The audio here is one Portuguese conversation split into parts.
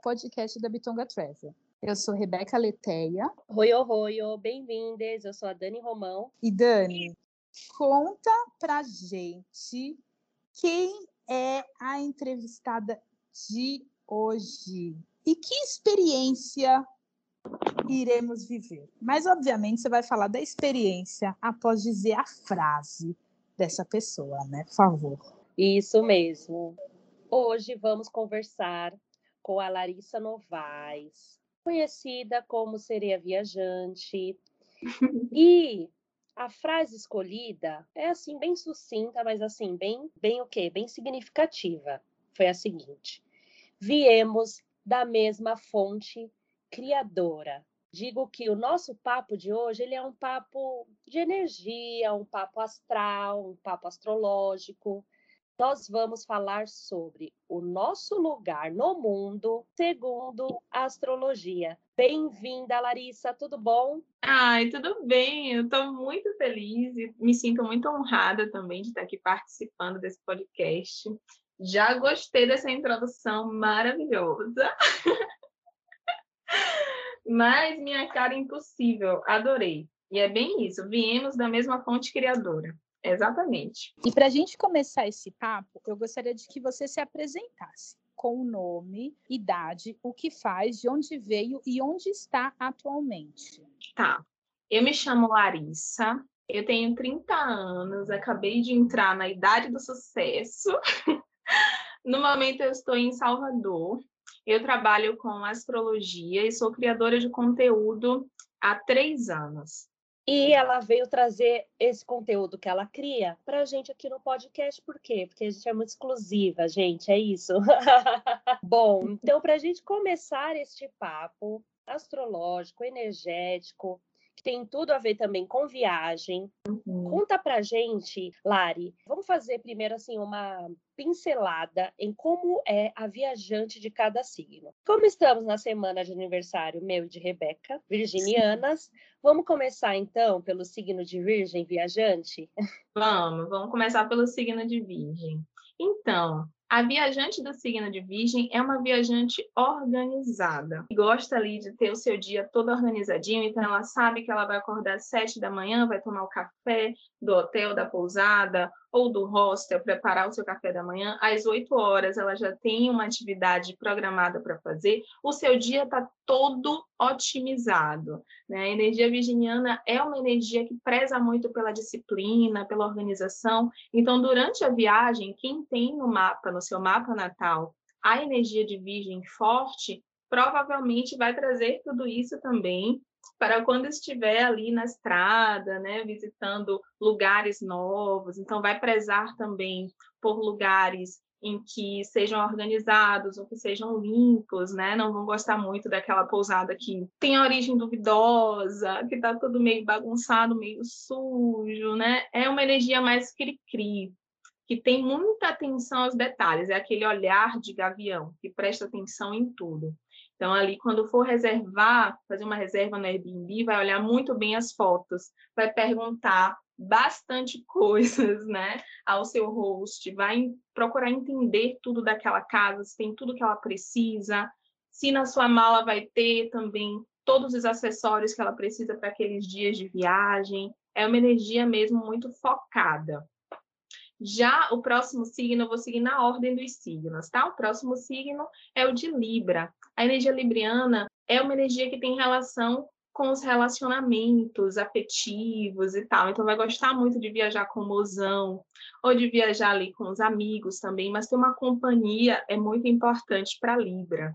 Podcast da Bitonga Travel. Eu sou Rebeca Leteia. Oi, oi, oi, bem-vindas. Eu sou a Dani Romão. E Dani, conta pra gente quem é a entrevistada de hoje e que experiência iremos viver. Mas, obviamente, você vai falar da experiência após dizer a frase dessa pessoa, né? Por favor. Isso mesmo. Hoje vamos conversar com a Larissa Novaes, conhecida como Sereia Viajante. e a frase escolhida é assim bem sucinta, mas assim bem, bem o quê? Bem significativa. Foi a seguinte: Viemos da mesma fonte criadora. Digo que o nosso papo de hoje ele é um papo de energia, um papo astral, um papo astrológico nós vamos falar sobre o nosso lugar no mundo segundo a astrologia. Bem-vinda, Larissa, tudo bom? Ai, tudo bem. Eu estou muito feliz e me sinto muito honrada também de estar aqui participando desse podcast. Já gostei dessa introdução maravilhosa. Mas minha cara impossível, adorei. E é bem isso, viemos da mesma fonte criadora. Exatamente. E para a gente começar esse papo, eu gostaria de que você se apresentasse com o nome, idade, o que faz, de onde veio e onde está atualmente. Tá. Eu me chamo Larissa, eu tenho 30 anos, acabei de entrar na idade do sucesso. no momento eu estou em Salvador. Eu trabalho com astrologia e sou criadora de conteúdo há três anos. E ela veio trazer esse conteúdo que ela cria para a gente aqui no podcast. Por quê? Porque a gente é muito exclusiva, gente, é isso. Bom, então, para a gente começar este papo astrológico, energético, que tem tudo a ver também com viagem. Uhum. Conta pra gente, Lari, vamos fazer primeiro assim uma pincelada em como é a viajante de cada signo. Como estamos na semana de aniversário meu e de Rebeca, virginianas, Sim. vamos começar então pelo signo de Virgem viajante? Vamos, vamos começar pelo signo de Virgem. Então, a viajante do signo de Virgem é uma viajante organizada. Gosta ali de ter o seu dia todo organizadinho, então ela sabe que ela vai acordar às sete da manhã, vai tomar o café do hotel, da pousada ou do hostel, preparar o seu café da manhã. Às oito horas ela já tem uma atividade programada para fazer. O seu dia está todo otimizado. Né? A energia virginiana é uma energia que preza muito pela disciplina, pela organização. Então, durante a viagem, quem tem no mapa, no seu mapa natal, a energia de virgem forte, provavelmente vai trazer tudo isso também para quando estiver ali na estrada, né, visitando lugares novos. Então, vai prezar também por lugares em que sejam organizados ou que sejam limpos, né? Não vão gostar muito daquela pousada que tem origem duvidosa, que está tudo meio bagunçado, meio sujo, né? É uma energia mais cri-cri, que tem muita atenção aos detalhes, é aquele olhar de gavião, que presta atenção em tudo. Então, ali, quando for reservar, fazer uma reserva no Airbnb, vai olhar muito bem as fotos, vai perguntar bastante coisas, né, ao seu host, vai procurar entender tudo daquela casa, se tem tudo que ela precisa, se na sua mala vai ter também todos os acessórios que ela precisa para aqueles dias de viagem. É uma energia mesmo muito focada. Já o próximo signo, eu vou seguir na ordem dos signos, tá? O próximo signo é o de Libra. A energia libriana é uma energia que tem relação com os relacionamentos afetivos e tal. Então, vai gostar muito de viajar com o mozão, ou de viajar ali com os amigos também, mas ter uma companhia é muito importante para Libra.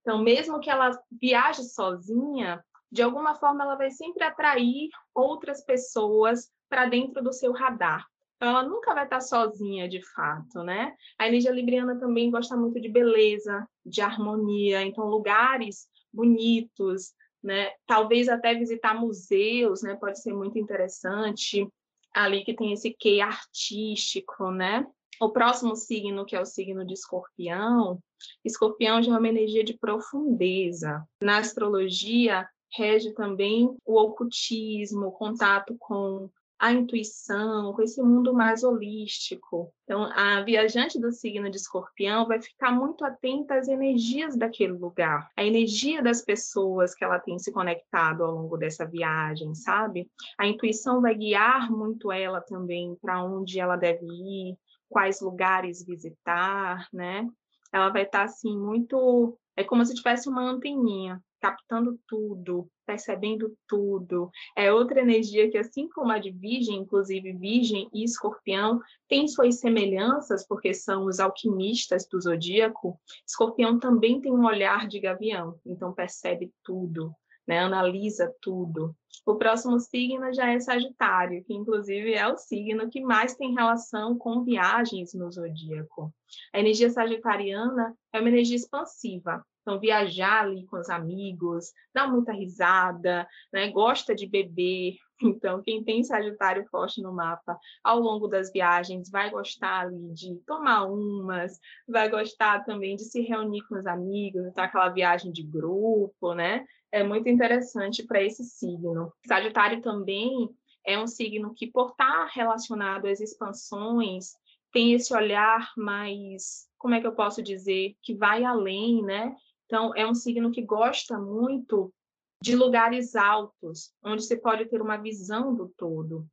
Então, mesmo que ela viaje sozinha, de alguma forma ela vai sempre atrair outras pessoas para dentro do seu radar. Então, ela nunca vai estar sozinha, de fato, né? A energia libriana também gosta muito de beleza, de harmonia. Então, lugares bonitos, né? Talvez até visitar museus, né? Pode ser muito interessante. Ali que tem esse quê artístico, né? O próximo signo, que é o signo de escorpião, escorpião já é uma energia de profundeza. Na astrologia, rege também o ocultismo, o contato com a intuição, com esse mundo mais holístico. Então, a viajante do signo de escorpião vai ficar muito atenta às energias daquele lugar, a energia das pessoas que ela tem se conectado ao longo dessa viagem, sabe? A intuição vai guiar muito ela também para onde ela deve ir, quais lugares visitar, né? Ela vai estar assim muito, é como se tivesse uma anteninha captando tudo, percebendo tudo. É outra energia que, assim como a de Virgem, inclusive Virgem e Escorpião, tem suas semelhanças, porque são os alquimistas do zodíaco. Escorpião também tem um olhar de gavião, então percebe tudo, né? analisa tudo. O próximo signo já é Sagitário, que inclusive é o signo que mais tem relação com viagens no zodíaco. A energia sagitariana é uma energia expansiva, então, viajar ali com os amigos, dar muita risada, né? gosta de beber. Então, quem tem Sagitário forte no mapa, ao longo das viagens, vai gostar ali de tomar umas, vai gostar também de se reunir com os amigos, então aquela viagem de grupo, né? É muito interessante para esse signo. Sagitário também é um signo que, por estar relacionado às expansões, tem esse olhar mais, como é que eu posso dizer, que vai além, né? Então, é um signo que gosta muito de lugares altos, onde você pode ter uma visão do todo.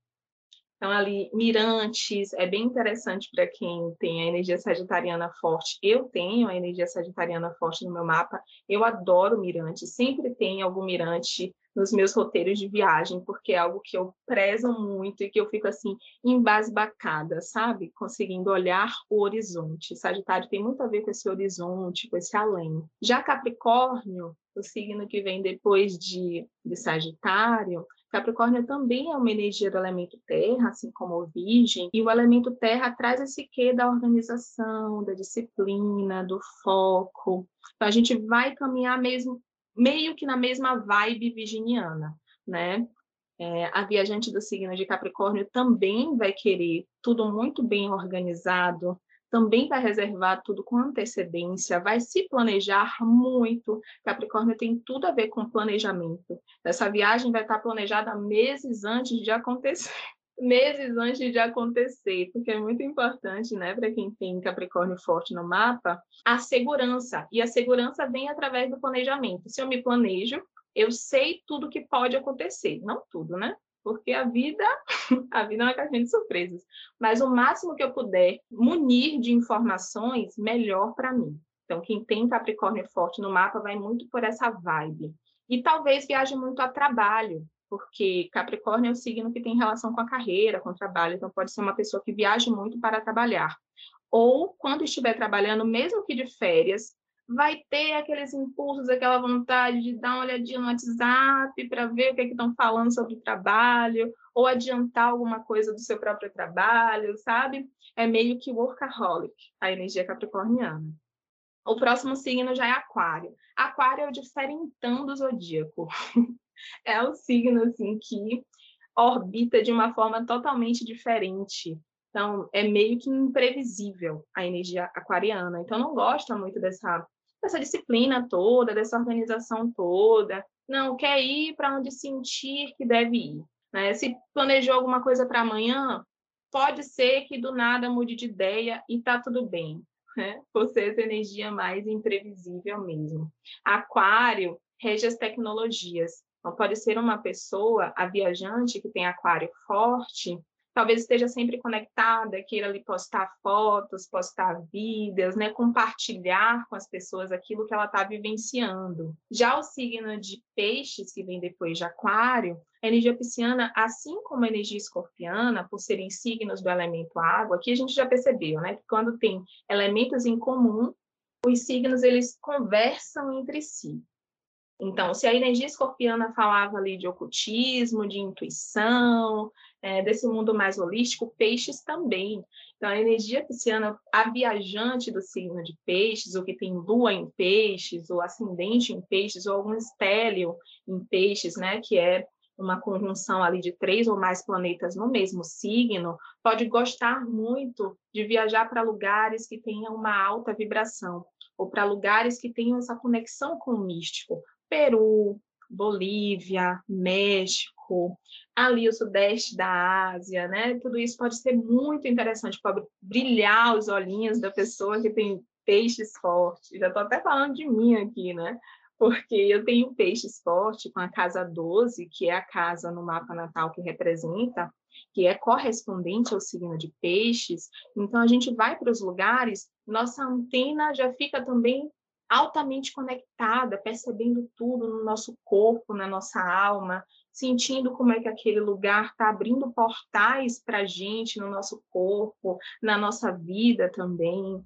Então, ali, mirantes, é bem interessante para quem tem a energia sagitariana forte. Eu tenho a energia sagitariana forte no meu mapa. Eu adoro mirantes. Sempre tem algum mirante nos meus roteiros de viagem, porque é algo que eu prezo muito e que eu fico assim embasbacada, sabe? Conseguindo olhar o horizonte. Sagitário tem muito a ver com esse horizonte, com esse além. Já Capricórnio, o signo que vem depois de, de Sagitário, Capricórnio também é uma energia do elemento terra, assim como o Virgem, e o elemento terra traz esse quê da organização, da disciplina, do foco. Então, a gente vai caminhar mesmo meio que na mesma vibe virginiana, né? É, a viajante do signo de Capricórnio também vai querer tudo muito bem organizado, também vai reservar tudo com antecedência, vai se planejar muito. Capricórnio tem tudo a ver com planejamento. Essa viagem vai estar planejada meses antes de acontecer. Meses antes de acontecer, porque é muito importante, né, para quem tem Capricórnio forte no mapa, a segurança. E a segurança vem através do planejamento. Se eu me planejo, eu sei tudo que pode acontecer. Não tudo, né? Porque a vida, a vida é uma caixinha de surpresas. Mas o máximo que eu puder munir de informações, melhor para mim. Então, quem tem Capricórnio forte no mapa vai muito por essa vibe. E talvez viaje muito a trabalho, porque Capricórnio é o signo que tem relação com a carreira, com o trabalho, então pode ser uma pessoa que viaje muito para trabalhar. Ou, quando estiver trabalhando, mesmo que de férias, vai ter aqueles impulsos, aquela vontade de dar uma olhadinha no WhatsApp para ver o que é estão falando sobre o trabalho, ou adiantar alguma coisa do seu próprio trabalho, sabe? É meio que workaholic, a energia capricorniana. O próximo signo já é Aquário. Aquário é o diferentão do zodíaco. é o signo assim que orbita de uma forma totalmente diferente. Então, é meio que imprevisível a energia aquariana. Então, não gosta muito dessa dessa disciplina toda, dessa organização toda. Não, quer ir para onde sentir que deve ir. Né? Se planejou alguma coisa para amanhã, pode ser que do nada mude de ideia e tá tudo bem. Né? Por ser essa energia mais imprevisível mesmo. Aquário rege as tecnologias. Então, pode ser uma pessoa, a viajante que tem aquário forte, talvez esteja sempre conectada, queira ali postar fotos, postar vídeos, né, compartilhar com as pessoas aquilo que ela está vivenciando. Já o signo de peixes, que vem depois de aquário, a energia pisciana, assim como a energia escorpiana, por serem signos do elemento água, aqui a gente já percebeu, né, que quando tem elementos em comum, os signos eles conversam entre si. Então, se a energia escorpiana falava ali de ocultismo, de intuição, é, desse mundo mais holístico, peixes também. Então, a energia pisciana, a viajante do signo de peixes, o que tem lua em peixes, ou ascendente em peixes, ou algum estélio em peixes, né, que é uma conjunção ali de três ou mais planetas no mesmo signo, pode gostar muito de viajar para lugares que tenham uma alta vibração, ou para lugares que tenham essa conexão com o místico. Peru, Bolívia, México, ali o sudeste da Ásia, né? Tudo isso pode ser muito interessante, pode brilhar os olhinhos da pessoa que tem peixes fortes. Já estou até falando de mim aqui, né? porque eu tenho peixes forte com a casa 12, que é a casa no mapa natal que representa, que é correspondente ao signo de peixes. Então, a gente vai para os lugares, nossa antena já fica também altamente conectada, percebendo tudo no nosso corpo, na nossa alma, sentindo como é que aquele lugar está abrindo portais para a gente no nosso corpo, na nossa vida também.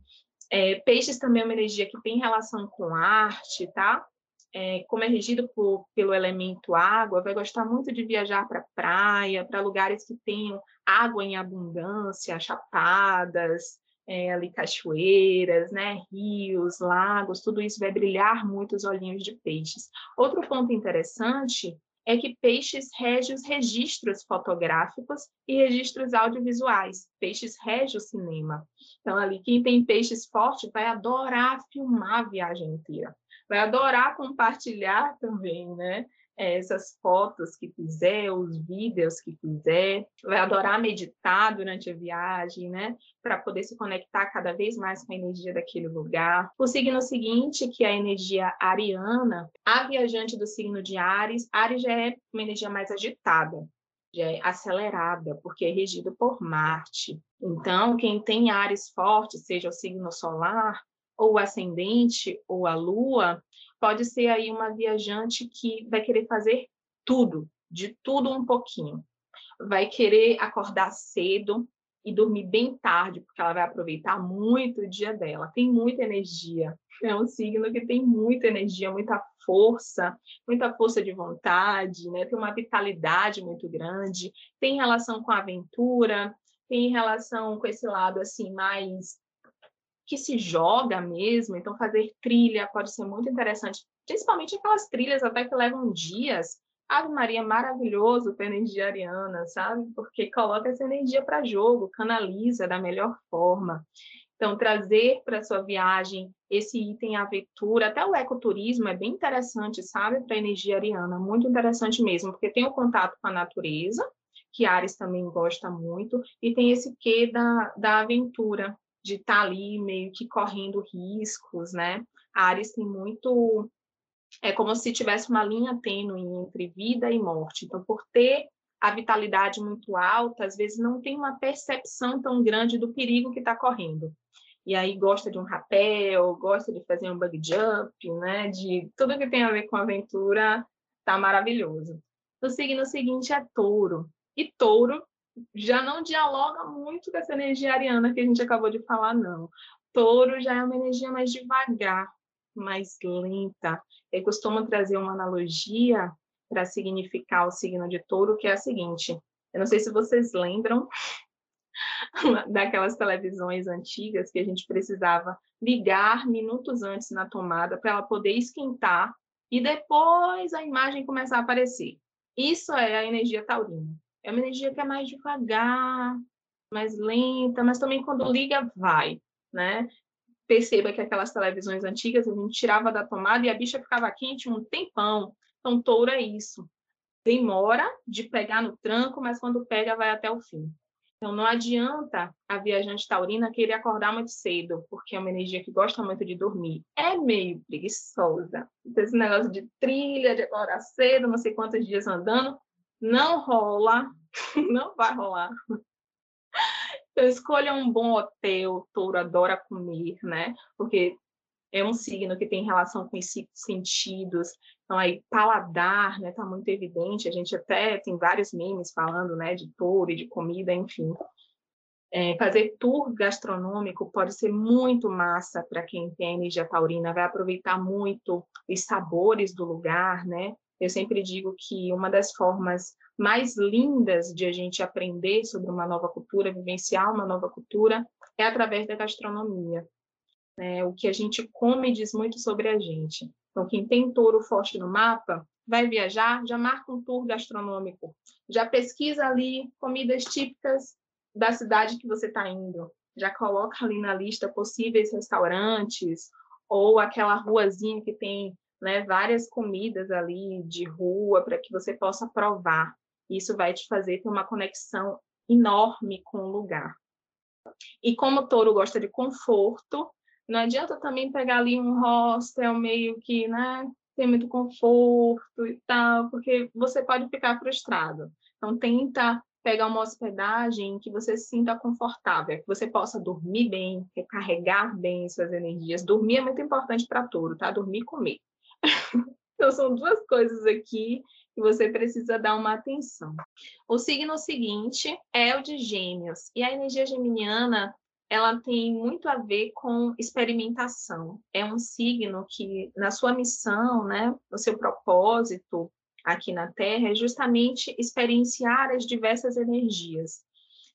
É, peixes também é uma energia que tem relação com arte, tá? é, como é regido por, pelo elemento água, vai gostar muito de viajar para praia, para lugares que tenham água em abundância, chapadas, é, ali cachoeiras, né, rios, lagos, tudo isso vai brilhar muito os olhinhos de peixes. Outro ponto interessante é que peixes rege os registros fotográficos e registros audiovisuais. Peixes rege o cinema. Então, ali, quem tem peixes fortes vai adorar filmar a viagem inteira vai adorar compartilhar também, né? Essas fotos que fizer, os vídeos que fizer, vai adorar meditar durante a viagem, né? Para poder se conectar cada vez mais com a energia daquele lugar. O signo seguinte, que é a energia ariana, a viajante do signo de Ares, Ares já é uma energia mais agitada, já é acelerada, porque é regido por Marte. Então, quem tem Ares forte, seja o signo solar, ou ascendente ou a lua, pode ser aí uma viajante que vai querer fazer tudo, de tudo um pouquinho. Vai querer acordar cedo e dormir bem tarde, porque ela vai aproveitar muito o dia dela. Tem muita energia. É um signo que tem muita energia, muita força, muita força de vontade, né? Tem uma vitalidade muito grande, tem relação com a aventura, tem relação com esse lado assim mais que se joga mesmo, então fazer trilha pode ser muito interessante, principalmente aquelas trilhas até que levam dias. Ave Maria, maravilhoso para energia ariana, sabe? Porque coloca essa energia para jogo, canaliza da melhor forma. Então, trazer para sua viagem esse item aventura, até o ecoturismo é bem interessante, sabe? Para a energia ariana, muito interessante mesmo, porque tem o contato com a natureza, que Ares também gosta muito, e tem esse quê da, da aventura, de estar tá ali meio que correndo riscos, né? A Ares tem muito é como se tivesse uma linha tênue entre vida e morte. Então, por ter a vitalidade muito alta, às vezes não tem uma percepção tão grande do perigo que está correndo. E aí gosta de um rapel, gosta de fazer um bug jump, né? De tudo que tem a ver com aventura, tá maravilhoso. O signo seguinte é touro. E touro já não dialoga muito com essa energia ariana que a gente acabou de falar, não. Touro já é uma energia mais devagar, mais lenta. Eu costumo trazer uma analogia para significar o signo de touro, que é a seguinte: eu não sei se vocês lembram daquelas televisões antigas que a gente precisava ligar minutos antes na tomada para ela poder esquentar e depois a imagem começar a aparecer. Isso é a energia taurina. É uma energia que é mais devagar, mais lenta, mas também quando liga, vai, né? Perceba que aquelas televisões antigas a gente tirava da tomada e a bicha ficava quente um tempão. Então, touro é isso. Demora de pegar no tranco, mas quando pega, vai até o fim. Então, não adianta a viajante taurina querer acordar muito cedo, porque é uma energia que gosta muito de dormir. É meio preguiçosa. Esse negócio de trilha, de acordar cedo, não sei quantos dias andando, não rola, não vai rolar. Então, escolha um bom hotel, touro adora comer, né? Porque é um signo que tem relação com esses sentidos. Então, aí, paladar, né? Tá muito evidente. A gente até tem vários memes falando, né? De touro e de comida, enfim. É, fazer tour gastronômico pode ser muito massa para quem tem energia taurina, vai aproveitar muito os sabores do lugar, né? Eu sempre digo que uma das formas mais lindas de a gente aprender sobre uma nova cultura, vivenciar uma nova cultura, é através da gastronomia. É, o que a gente come diz muito sobre a gente. Então, quem tem touro forte no mapa, vai viajar, já marca um tour gastronômico, já pesquisa ali comidas típicas da cidade que você está indo, já coloca ali na lista possíveis restaurantes ou aquela ruazinha que tem né, várias comidas ali de rua para que você possa provar. Isso vai te fazer ter uma conexão enorme com o lugar. E como o touro gosta de conforto, não adianta também pegar ali um hostel meio que, né, tem muito conforto e tal, porque você pode ficar frustrado. Então tenta pegar uma hospedagem que você se sinta confortável, que você possa dormir bem, recarregar bem suas energias. Dormir é muito importante para touro, tá? Dormir e comer. então são duas coisas aqui que você precisa dar uma atenção. O signo seguinte é o de Gêmeos, e a energia geminiana ela tem muito a ver com experimentação. É um signo que, na sua missão, né, no seu propósito aqui na Terra, é justamente experienciar as diversas energias.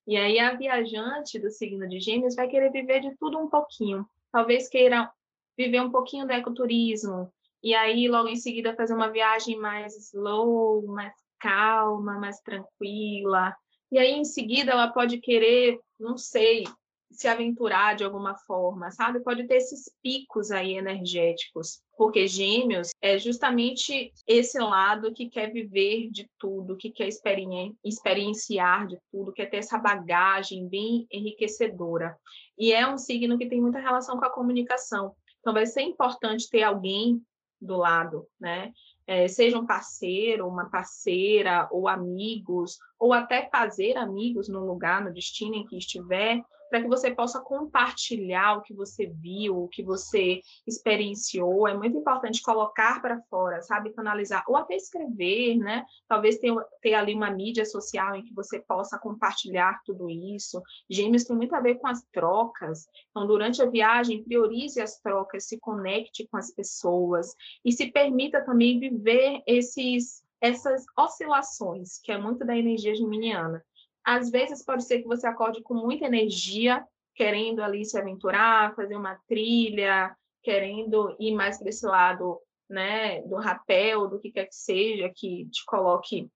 E aí a viajante do signo de Gêmeos vai querer viver de tudo um pouquinho. Talvez queira viver um pouquinho do ecoturismo, e aí logo em seguida fazer uma viagem mais slow, mais calma, mais tranquila. E aí em seguida ela pode querer, não sei, se aventurar de alguma forma, sabe? Pode ter esses picos aí energéticos, porque Gêmeos é justamente esse lado que quer viver de tudo, que quer experienciar de tudo, quer ter essa bagagem bem enriquecedora. E é um signo que tem muita relação com a comunicação. Então vai ser importante ter alguém do lado, né? É, seja um parceiro, uma parceira, ou amigos, ou até fazer amigos no lugar, no destino em que estiver, para que você possa compartilhar o que você viu, o que você experienciou. É muito importante colocar para fora, sabe? Canalizar, ou até escrever, né? Talvez ter, ter ali uma mídia social em que você possa compartilhar tudo isso. Gêmeos tem muito a ver com as trocas. Então, durante a viagem, priorize as trocas, se conecte com as pessoas e se permita também viver esses essas oscilações, que é muito da energia geminiana. Às vezes pode ser que você acorde com muita energia, querendo ali se aventurar, fazer uma trilha, querendo ir mais para esse lado, né, do rapel, do que quer que seja, que te coloque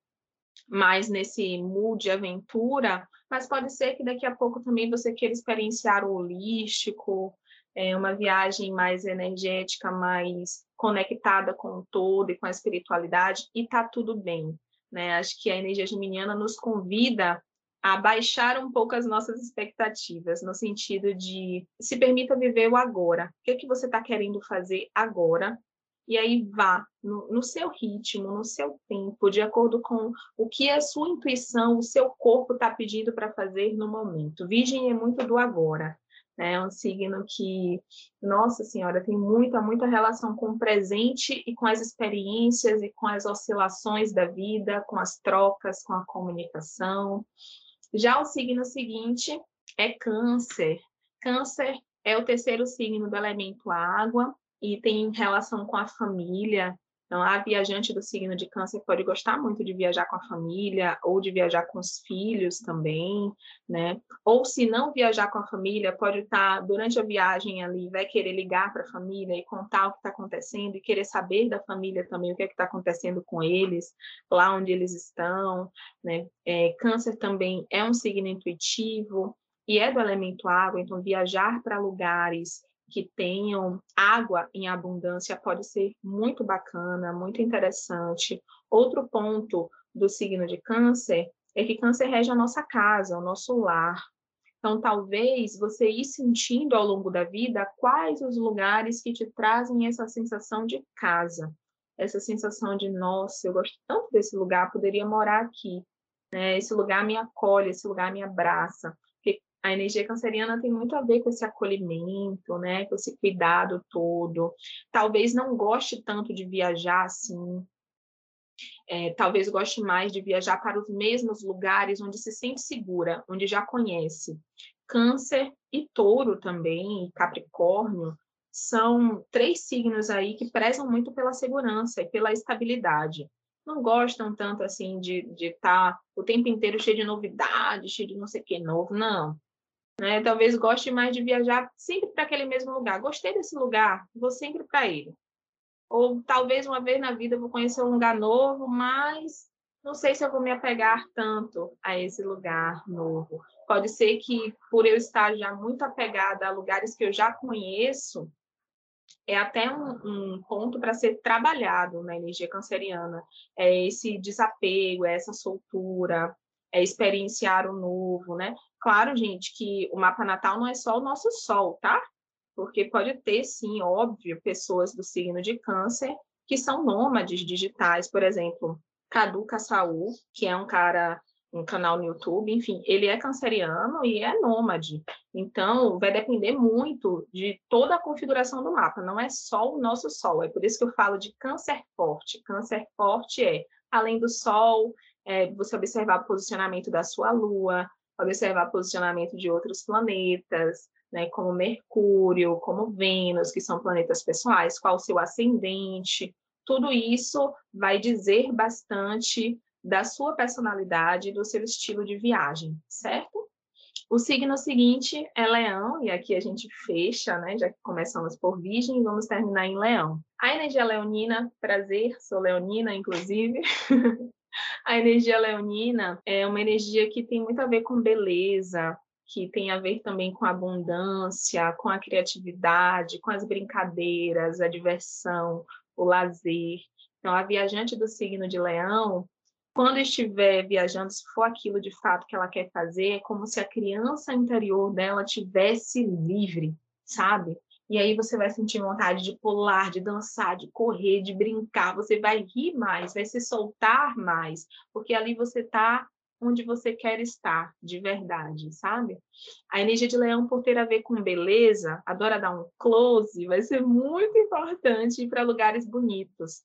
mais nesse mood de aventura, mas pode ser que daqui a pouco também você queira experienciar o holístico, é, uma viagem mais energética, mais conectada com o todo e com a espiritualidade, e tá tudo bem. Né? Acho que a energia geminiana nos convida a baixar um pouco as nossas expectativas, no sentido de se permita viver o agora. O que, é que você está querendo fazer agora? E aí vá no, no, seu ritmo, no seu tempo, de acordo com o que a sua intuição, o seu corpo está pedindo para fazer no momento. Virgem é muito do agora. Né? É um signo que, nossa senhora, tem muita, muita relação com o presente e com as experiências e com as oscilações da vida, com as trocas, com a comunicação. Já o signo seguinte é Câncer. Câncer é o terceiro signo do elemento água e tem relação com a família. Então, a viajante do signo de Câncer pode gostar muito de viajar com a família ou de viajar com os filhos também, né? Ou se não viajar com a família, pode estar durante a viagem ali, vai querer ligar para a família e contar o que está acontecendo e querer saber da família também o que é está acontecendo com eles, lá onde eles estão, né? É, câncer também é um signo intuitivo e é do elemento água, então viajar para lugares que tenham água em abundância pode ser muito bacana, muito interessante. Outro ponto do signo de Câncer é que Câncer rege a nossa casa, o nosso lar. Então, talvez você ir sentindo ao longo da vida quais os lugares que te trazem essa sensação de casa, essa sensação de, nossa, eu gosto tanto desse lugar, poderia morar aqui. Né? Esse lugar me acolhe, esse lugar me abraça a energia canceriana tem muito a ver com esse acolhimento, né, com esse cuidado todo. Talvez não goste tanto de viajar assim. É, talvez goste mais de viajar para os mesmos lugares onde se sente segura, onde já conhece. Câncer e Touro também, e Capricórnio, são três signos aí que prezam muito pela segurança e pela estabilidade. Não gostam tanto assim de estar tá o tempo inteiro cheio de novidades, cheio de não sei o que novo, não. Né? Talvez goste mais de viajar sempre para aquele mesmo lugar. Gostei desse lugar, vou sempre para ele. Ou talvez uma vez na vida vou conhecer um lugar novo, mas não sei se eu vou me apegar tanto a esse lugar novo. Pode ser que, por eu estar já muito apegada a lugares que eu já conheço, é até um, um ponto para ser trabalhado na energia canceriana. É esse desapego, é essa soltura, é experienciar o novo, né? Claro, gente, que o mapa natal não é só o nosso sol, tá? Porque pode ter, sim, óbvio, pessoas do signo de câncer que são nômades digitais, por exemplo, Cadu Saul, que é um cara, um canal no YouTube, enfim, ele é canceriano e é nômade. Então, vai depender muito de toda a configuração do mapa, não é só o nosso Sol. É por isso que eu falo de câncer forte. Câncer forte é, além do Sol, é, você observar o posicionamento da sua Lua, observar o posicionamento de outros planetas, né, como Mercúrio, como Vênus, que são planetas pessoais, qual o seu ascendente, tudo isso vai dizer bastante da sua personalidade, do seu estilo de viagem, certo? O signo seguinte é Leão, e aqui a gente fecha, né? Já que começamos por Virgem, vamos terminar em Leão. A energia leonina, prazer, sou leonina, inclusive. a energia leonina é uma energia que tem muito a ver com beleza, que tem a ver também com abundância, com a criatividade, com as brincadeiras, a diversão, o lazer. Então, a viajante do signo de Leão, quando estiver viajando, se for aquilo de fato que ela quer fazer, é como se a criança interior dela tivesse livre, sabe? E aí você vai sentir vontade de pular, de dançar, de correr, de brincar, você vai rir mais, vai se soltar mais, porque ali você está onde você quer estar de verdade, sabe? A energia de leão, por ter a ver com beleza, adora dar um close, vai ser muito importante ir para lugares bonitos.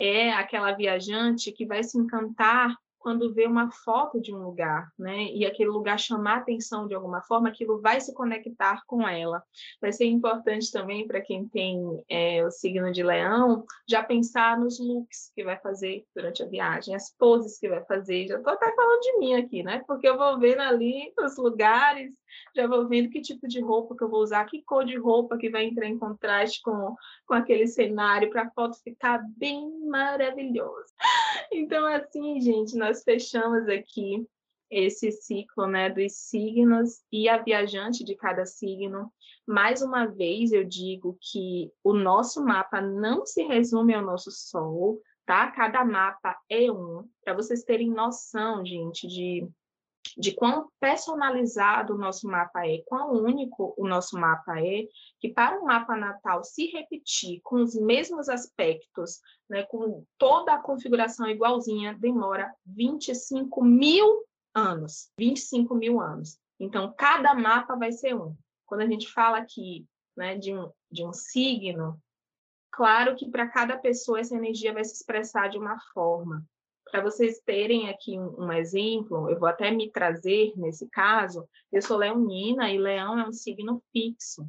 É aquela viajante que vai se encantar quando vê uma foto de um lugar, né? E aquele lugar chamar atenção de alguma forma, aquilo vai se conectar com ela. Vai ser importante também para quem tem é, o signo de leão, já pensar nos looks que vai fazer durante a viagem, as poses que vai fazer. Já estou até falando de mim aqui, né? Porque eu vou vendo ali os lugares, já vou vendo que tipo de roupa que eu vou usar, que cor de roupa que vai entrar em contraste com, com aquele cenário para a foto ficar bem maravilhosa. Então, assim, gente, nós fechamos aqui esse ciclo né, dos signos e a viajante de cada signo. Mais uma vez, eu digo que o nosso mapa não se resume ao nosso Sol, tá? Cada mapa é um, para vocês terem noção, gente, de de quão personalizado o nosso mapa é, quão único o nosso mapa é, que para um mapa natal se repetir com os mesmos aspectos, né, com toda a configuração igualzinha, demora 25 mil anos. 25 mil anos. Então, cada mapa vai ser um. Quando a gente fala aqui né, de, um, de um signo, claro que para cada pessoa essa energia vai se expressar de uma forma. Para vocês terem aqui um, um, exemplo, eu vou até me trazer nesse caso, eu sou leonina e leão é um signo fixo.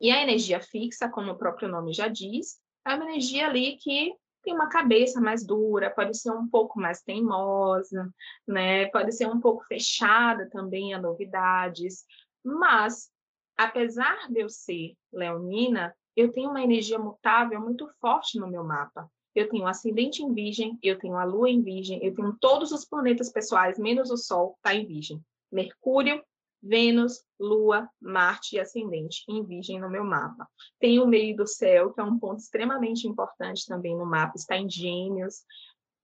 E a energia fixa, como o próprio nome já diz, é uma energia ali que tem uma cabeça mais dura, pode ser um pouco mais teimosa, né? Pode ser um pouco fechada também a novidades, mas apesar de eu ser leonina, eu tenho uma energia mutável muito forte no meu mapa eu tenho ascendente em virgem, eu tenho a lua em virgem, eu tenho todos os planetas pessoais, menos o Sol, está em virgem. Mercúrio, Vênus, Lua, Marte e ascendente em virgem no meu mapa. Tem o meio do céu, que é um ponto extremamente importante também no mapa, está em gêmeos.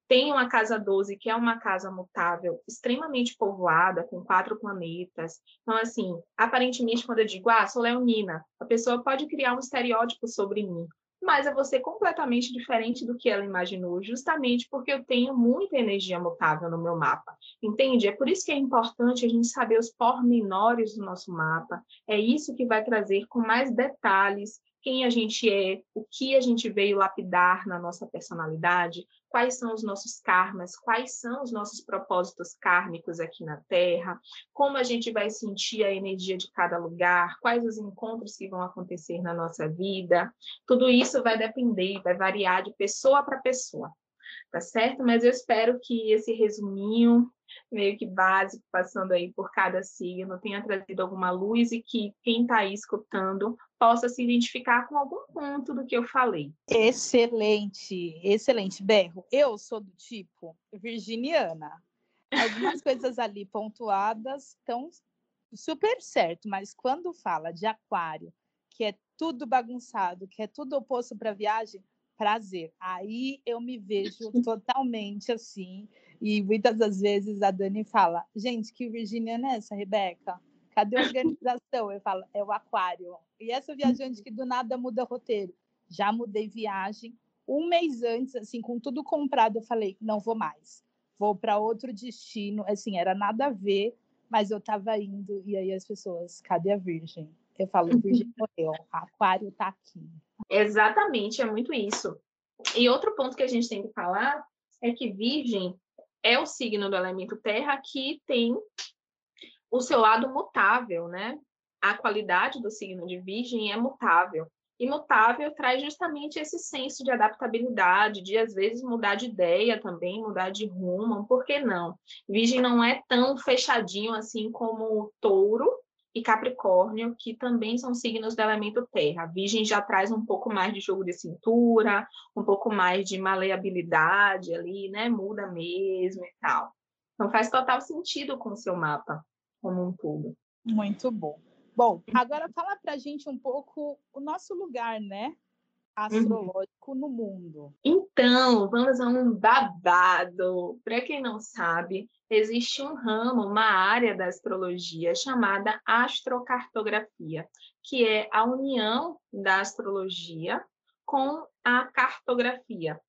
Tem uma casa 12, que é uma casa mutável, extremamente povoada, com quatro planetas. Então, assim, aparentemente, quando eu digo, ah, sou leonina, a pessoa pode criar um estereótipo sobre mim mas eu vou ser completamente diferente do que ela imaginou, justamente porque eu tenho muita energia mutável no meu mapa. Entende? É por isso que é importante a gente saber os pormenores do nosso mapa. É isso que vai trazer com mais detalhes quem a gente é, o que a gente veio lapidar na nossa personalidade, quais são os nossos karmas, quais são os nossos propósitos kármicos aqui na Terra, como a gente vai sentir a energia de cada lugar, quais os encontros que vão acontecer na nossa vida. Tudo isso vai depender, vai variar de pessoa para pessoa, tá certo? Mas eu espero que esse resuminho meio que básico, passando aí por cada signo, tenha trazido alguma luz e que quem está aí escutando possa se identificar com algum ponto do que eu falei. Excelente, excelente. Berro, eu sou do tipo virginiana. Algumas coisas ali pontuadas estão super certo, mas quando fala de aquário, que é tudo bagunçado, que é tudo oposto para viagem, prazer. Aí eu me vejo totalmente assim. E muitas das vezes a Dani fala: gente, que virginiana é essa, Rebeca? Cadê a organização? Eu falo: é o aquário. E essa viajante que do nada muda roteiro. Já mudei viagem. Um mês antes, assim, com tudo comprado, eu falei: não vou mais. Vou para outro destino. Assim, era nada a ver, mas eu estava indo. E aí as pessoas: cadê a virgem? Eu falo: virgem morreu. Aquário está aqui. Exatamente, é muito isso. E outro ponto que a gente tem que falar é que Virgem é o signo do elemento terra que tem o seu lado mutável, né? A qualidade do signo de Virgem é mutável. E mutável traz justamente esse senso de adaptabilidade, de às vezes mudar de ideia também, mudar de rumo, por que não? Virgem não é tão fechadinho assim como o touro, e Capricórnio, que também são signos do elemento terra. A Virgem já traz um pouco mais de jogo de cintura, um pouco mais de maleabilidade ali, né? Muda mesmo e tal. Então faz total sentido com o seu mapa como um todo. Muito bom. Bom, agora fala para a gente um pouco o nosso lugar, né? Astrológico uhum. no mundo. Então, vamos a um babado. Para quem não sabe, existe um ramo, uma área da astrologia chamada astrocartografia, que é a união da astrologia com a cartografia.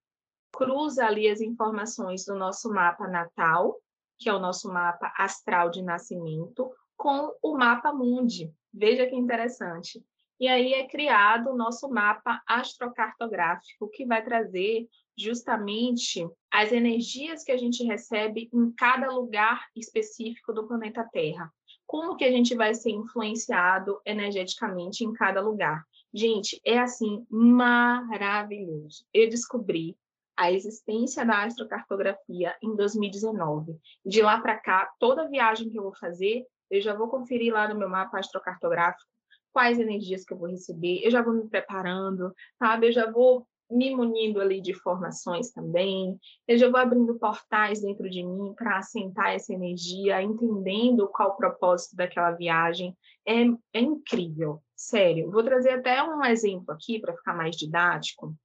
Cruza ali as informações do nosso mapa natal, que é o nosso mapa astral de nascimento, com o mapa mundi. Veja que interessante. E aí é criado o nosso mapa astrocartográfico, que vai trazer justamente as energias que a gente recebe em cada lugar específico do planeta Terra. Como que a gente vai ser influenciado energeticamente em cada lugar? Gente, é assim maravilhoso. Eu descobri a existência da astrocartografia em 2019. De lá para cá, toda viagem que eu vou fazer, eu já vou conferir lá no meu mapa astrocartográfico quais energias que eu vou receber, eu já vou me preparando, sabe? Eu já vou me munindo ali de formações também, eu já vou abrindo portais dentro de mim para assentar essa energia, entendendo qual o propósito daquela viagem. É, é incrível, sério. Vou trazer até um exemplo aqui para ficar mais didático.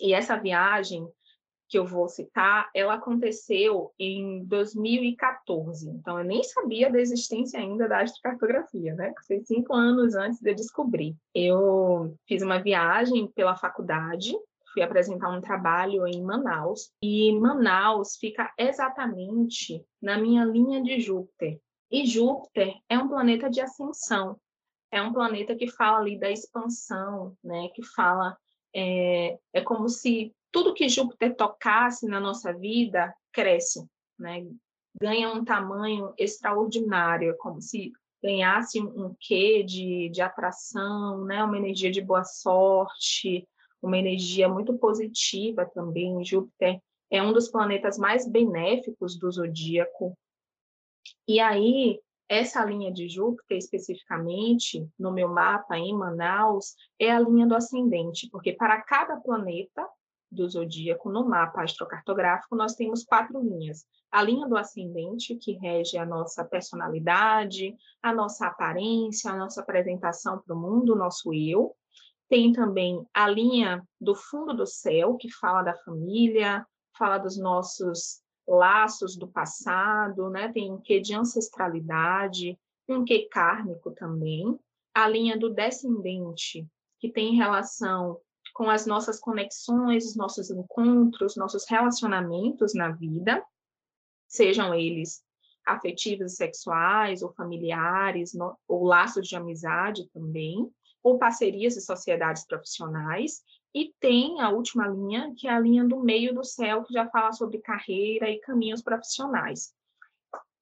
E essa viagem que eu vou citar, ela aconteceu em 2014. Então, eu nem sabia da existência ainda da astrocartografia, né? Foi cinco anos antes de eu descobrir. Eu fiz uma viagem pela faculdade, fui apresentar um trabalho em Manaus, e Manaus fica exatamente na minha linha de Júpiter. E Júpiter é um planeta de ascensão, é um planeta que fala ali da expansão, né? Que fala é, é como se tudo que Júpiter tocasse na nossa vida cresce, né? ganha um tamanho extraordinário, como se ganhasse um quê de, de atração, né? uma energia de boa sorte, uma energia muito positiva também. Júpiter é um dos planetas mais benéficos do zodíaco. E aí, essa linha de Júpiter, especificamente, no meu mapa em Manaus, é a linha do ascendente, porque para cada planeta do zodíaco no mapa astrocartográfico, nós temos quatro linhas. A linha do ascendente, que rege a nossa personalidade, a nossa aparência, a nossa apresentação para o mundo, o nosso eu. Tem também a linha do fundo do céu, que fala da família, fala dos nossos laços do passado, né? Tem um quê de ancestralidade, um quê kármico também. A linha do descendente, que tem relação com as nossas conexões, os nossos encontros, nossos relacionamentos na vida, sejam eles afetivos sexuais, ou familiares, no, ou laços de amizade também. ou parcerias e sociedades profissionais, e tem a última linha, que é a linha do meio do céu, que já fala sobre carreira e caminhos profissionais.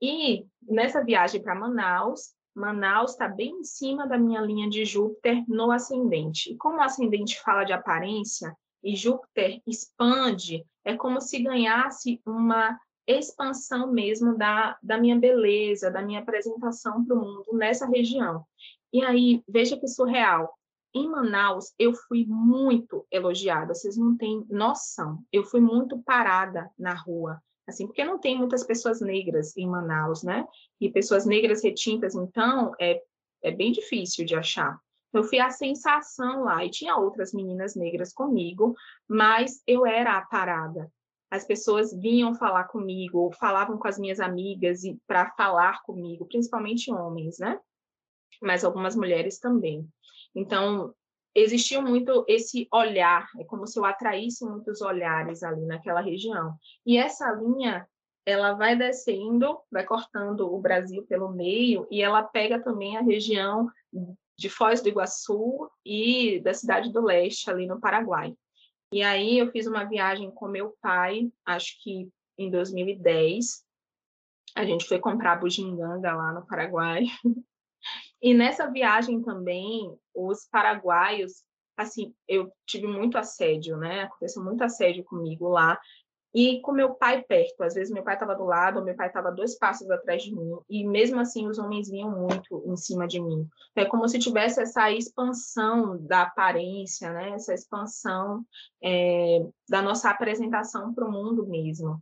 E nessa viagem para Manaus, Manaus está bem em cima da minha linha de Júpiter no ascendente. E como o ascendente fala de aparência e Júpiter expande, é como se ganhasse uma expansão mesmo da, da minha beleza, da minha apresentação para o mundo nessa região. E aí, veja que surreal. Em Manaus, eu fui muito elogiada, vocês não têm noção. Eu fui muito parada na rua, assim, porque não tem muitas pessoas negras em Manaus, né? E pessoas negras retintas, então, é, é bem difícil de achar. Eu fui a sensação lá, e tinha outras meninas negras comigo, mas eu era a parada. As pessoas vinham falar comigo, falavam com as minhas amigas para falar comigo, principalmente homens, né? Mas algumas mulheres também. Então, existia muito esse olhar, é como se eu atraísse muitos olhares ali naquela região. E essa linha, ela vai descendo, vai cortando o Brasil pelo meio e ela pega também a região de Foz do Iguaçu e da Cidade do Leste, ali no Paraguai. E aí eu fiz uma viagem com meu pai, acho que em 2010. A gente foi comprar bugiganga lá no Paraguai. E nessa viagem também, os paraguaios, assim, eu tive muito assédio, né? Aconteceu muito assédio comigo lá. E com meu pai perto, às vezes meu pai estava do lado, meu pai estava dois passos atrás de mim, e mesmo assim os homens vinham muito em cima de mim. É como se tivesse essa expansão da aparência, né? essa expansão é, da nossa apresentação para o mundo mesmo.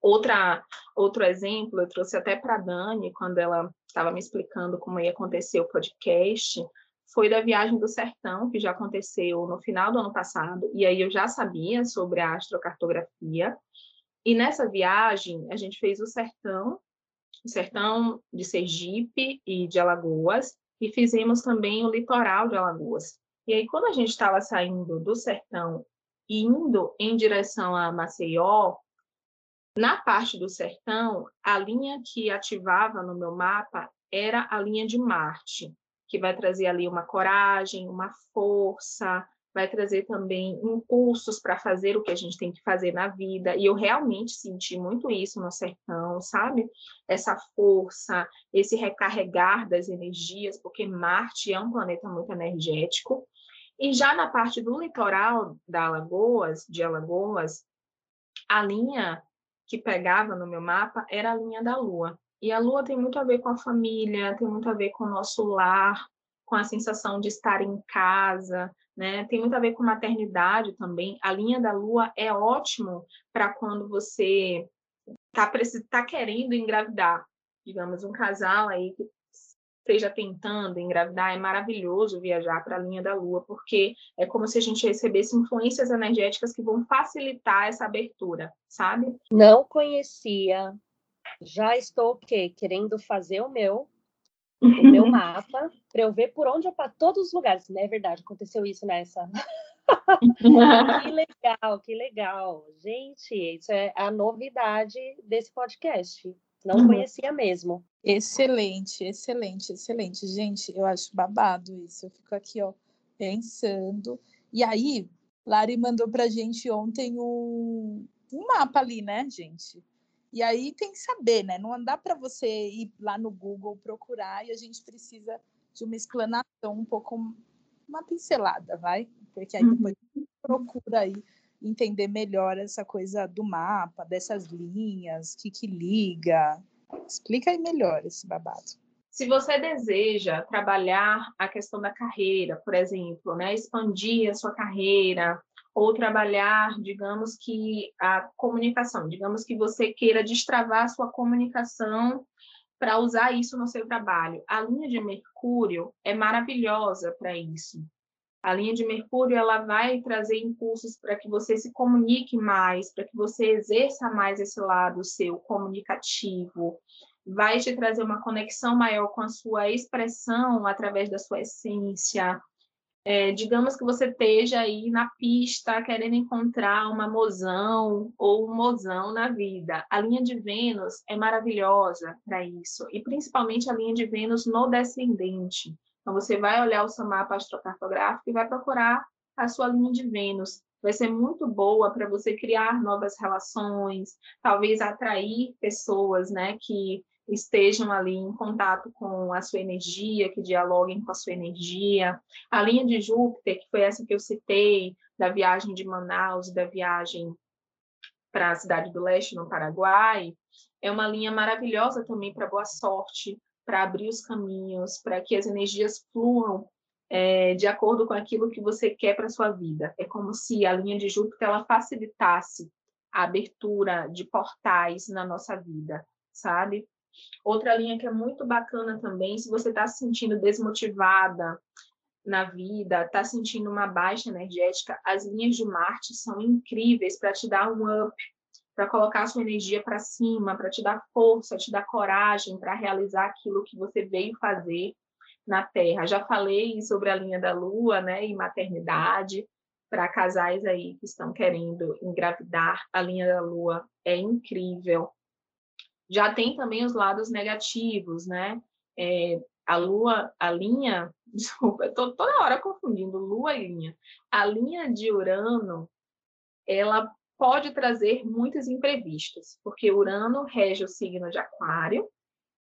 Outra, outro exemplo, eu trouxe até para a Dani, quando ela estava me explicando como ia acontecer o podcast, foi da viagem do sertão, que já aconteceu no final do ano passado, e aí eu já sabia sobre a astrocartografia. E nessa viagem, a gente fez o sertão, o sertão de Sergipe e de Alagoas, e fizemos também o litoral de Alagoas. E aí, quando a gente estava saindo do sertão e indo em direção a Maceió, na parte do sertão, a linha que ativava no meu mapa era a linha de Marte que vai trazer ali uma coragem, uma força, vai trazer também impulsos para fazer o que a gente tem que fazer na vida. E eu realmente senti muito isso no sertão, sabe? Essa força, esse recarregar das energias, porque Marte é um planeta muito energético. E já na parte do litoral da Alagoas, de Alagoas, a linha que pegava no meu mapa era a linha da Lua. E a lua tem muito a ver com a família, tem muito a ver com o nosso lar, com a sensação de estar em casa, né? Tem muito a ver com maternidade também. A linha da lua é ótimo para quando você está tá querendo engravidar. Digamos, um casal aí que esteja tentando engravidar, é maravilhoso viajar para a linha da lua, porque é como se a gente recebesse influências energéticas que vão facilitar essa abertura, sabe? Não conhecia, já estou o quê? Querendo fazer o meu, o meu mapa, para eu ver por onde eu passo, todos os lugares, né? É verdade, aconteceu isso nessa. que legal, que legal. Gente, isso é a novidade desse podcast. Não uhum. conhecia mesmo. Excelente, excelente, excelente. Gente, eu acho babado isso. Eu fico aqui, ó, pensando. E aí, Lari mandou pra gente ontem um, um mapa ali, né, gente? E aí tem que saber, né? Não dá para você ir lá no Google procurar e a gente precisa de uma explanação um pouco, uma pincelada, vai? Porque aí depois uhum. procura aí entender melhor essa coisa do mapa, dessas linhas, que, que liga. Explica aí melhor esse babado. Se você deseja trabalhar a questão da carreira, por exemplo, né, expandir a sua carreira, ou trabalhar, digamos que a comunicação, digamos que você queira destravar a sua comunicação para usar isso no seu trabalho. A linha de Mercúrio é maravilhosa para isso. A linha de Mercúrio ela vai trazer impulsos para que você se comunique mais, para que você exerça mais esse lado seu comunicativo, vai te trazer uma conexão maior com a sua expressão através da sua essência, é, digamos que você esteja aí na pista querendo encontrar uma mozão ou um mozão na vida. A linha de Vênus é maravilhosa para isso, e principalmente a linha de Vênus no descendente. Então, você vai olhar o seu mapa astrocartográfico e vai procurar a sua linha de Vênus. Vai ser muito boa para você criar novas relações, talvez atrair pessoas né, que estejam ali em contato com a sua energia, que dialoguem com a sua energia. A linha de Júpiter, que foi essa que eu citei, da viagem de Manaus, da viagem para a cidade do leste, no Paraguai, é uma linha maravilhosa também para boa sorte, para abrir os caminhos, para que as energias fluam é, de acordo com aquilo que você quer para sua vida. É como se a linha de Júpiter ela facilitasse a abertura de portais na nossa vida, sabe? Outra linha que é muito bacana também, se você está se sentindo desmotivada na vida, está sentindo uma baixa energética, as linhas de Marte são incríveis para te dar um up, para colocar sua energia para cima, para te dar força, te dar coragem para realizar aquilo que você veio fazer na Terra. Já falei sobre a linha da Lua, né, e maternidade para casais aí que estão querendo engravidar. A linha da Lua é incrível. Já tem também os lados negativos, né? É, a Lua, a linha, desculpa, estou toda hora confundindo Lua e linha. A linha de Urano, ela pode trazer muitos imprevistos, porque Urano rege o signo de Aquário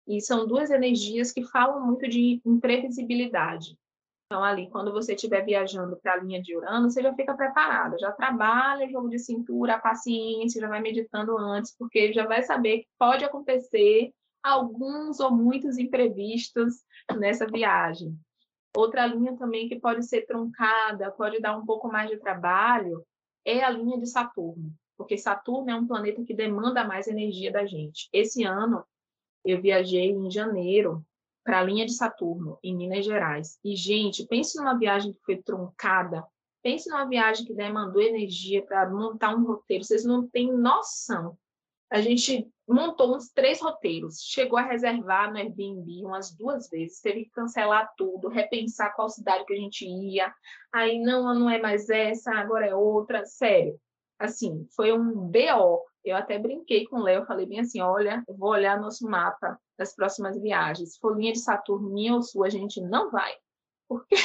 e são duas energias que falam muito de imprevisibilidade. Então, ali, quando você estiver viajando para a linha de Urano, você já fica preparado, já trabalha o jogo de cintura, a paciência, já vai meditando antes, porque já vai saber que pode acontecer alguns ou muitos imprevistos nessa viagem. Outra linha também que pode ser truncada, pode dar um pouco mais de trabalho, é a linha de Saturno, porque Saturno é um planeta que demanda mais energia da gente. Esse ano, eu viajei em janeiro para a linha de Saturno, em Minas Gerais. E, gente, pense numa viagem que foi truncada, pense numa viagem que demandou energia para montar um roteiro. Vocês não têm noção. A gente montou uns três roteiros, chegou a reservar no Airbnb umas duas vezes, teve que cancelar tudo, repensar qual cidade que a gente ia. Aí, não, não é mais essa, agora é outra. Sério, assim, foi um BO. Eu até brinquei com o Léo, falei bem assim, olha, eu vou olhar nosso mapa das próximas viagens. Linha de Saturno, minha ou sua, a gente não vai. Porque,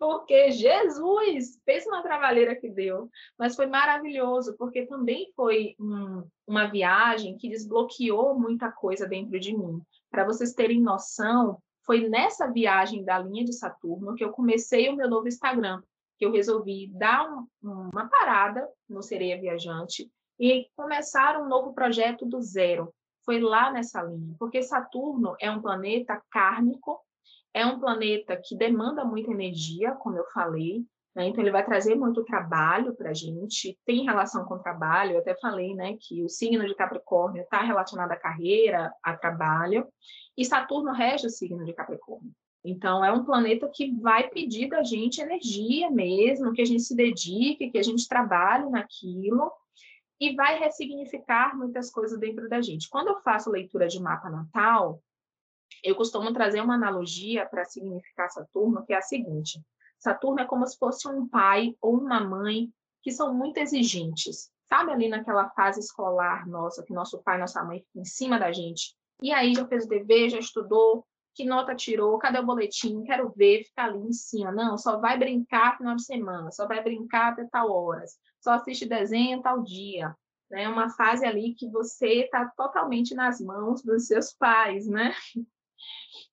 porque Jesus fez uma trabalheira que deu. Mas foi maravilhoso, porque também foi um, uma viagem que desbloqueou muita coisa dentro de mim. Para vocês terem noção, foi nessa viagem da linha de Saturno que eu comecei o meu novo Instagram, que eu resolvi dar um, uma parada no Sereia Viajante e começar um novo projeto do zero. Foi lá nessa linha, porque Saturno é um planeta kármico, é um planeta que demanda muita energia, como eu falei, né? então ele vai trazer muito trabalho para a gente, tem relação com o trabalho, eu até falei né, que o signo de Capricórnio está relacionado à carreira, a trabalho, e Saturno rege o signo de Capricórnio. Então, é um planeta que vai pedir da gente energia mesmo, que a gente se dedique, que a gente trabalhe naquilo, e vai ressignificar muitas coisas dentro da gente. Quando eu faço leitura de mapa natal, eu costumo trazer uma analogia para significar Saturno, que é a seguinte: Saturno é como se fosse um pai ou uma mãe que são muito exigentes. Sabe ali naquela fase escolar nossa, que nosso pai, nossa mãe fica em cima da gente. E aí já fez o dever, já estudou, que nota tirou, cadê o boletim, quero ver, fica ali em cima. Não, só vai brincar final de semana, só vai brincar até tal horas só assiste desenho tal dia. É né? uma fase ali que você está totalmente nas mãos dos seus pais, né?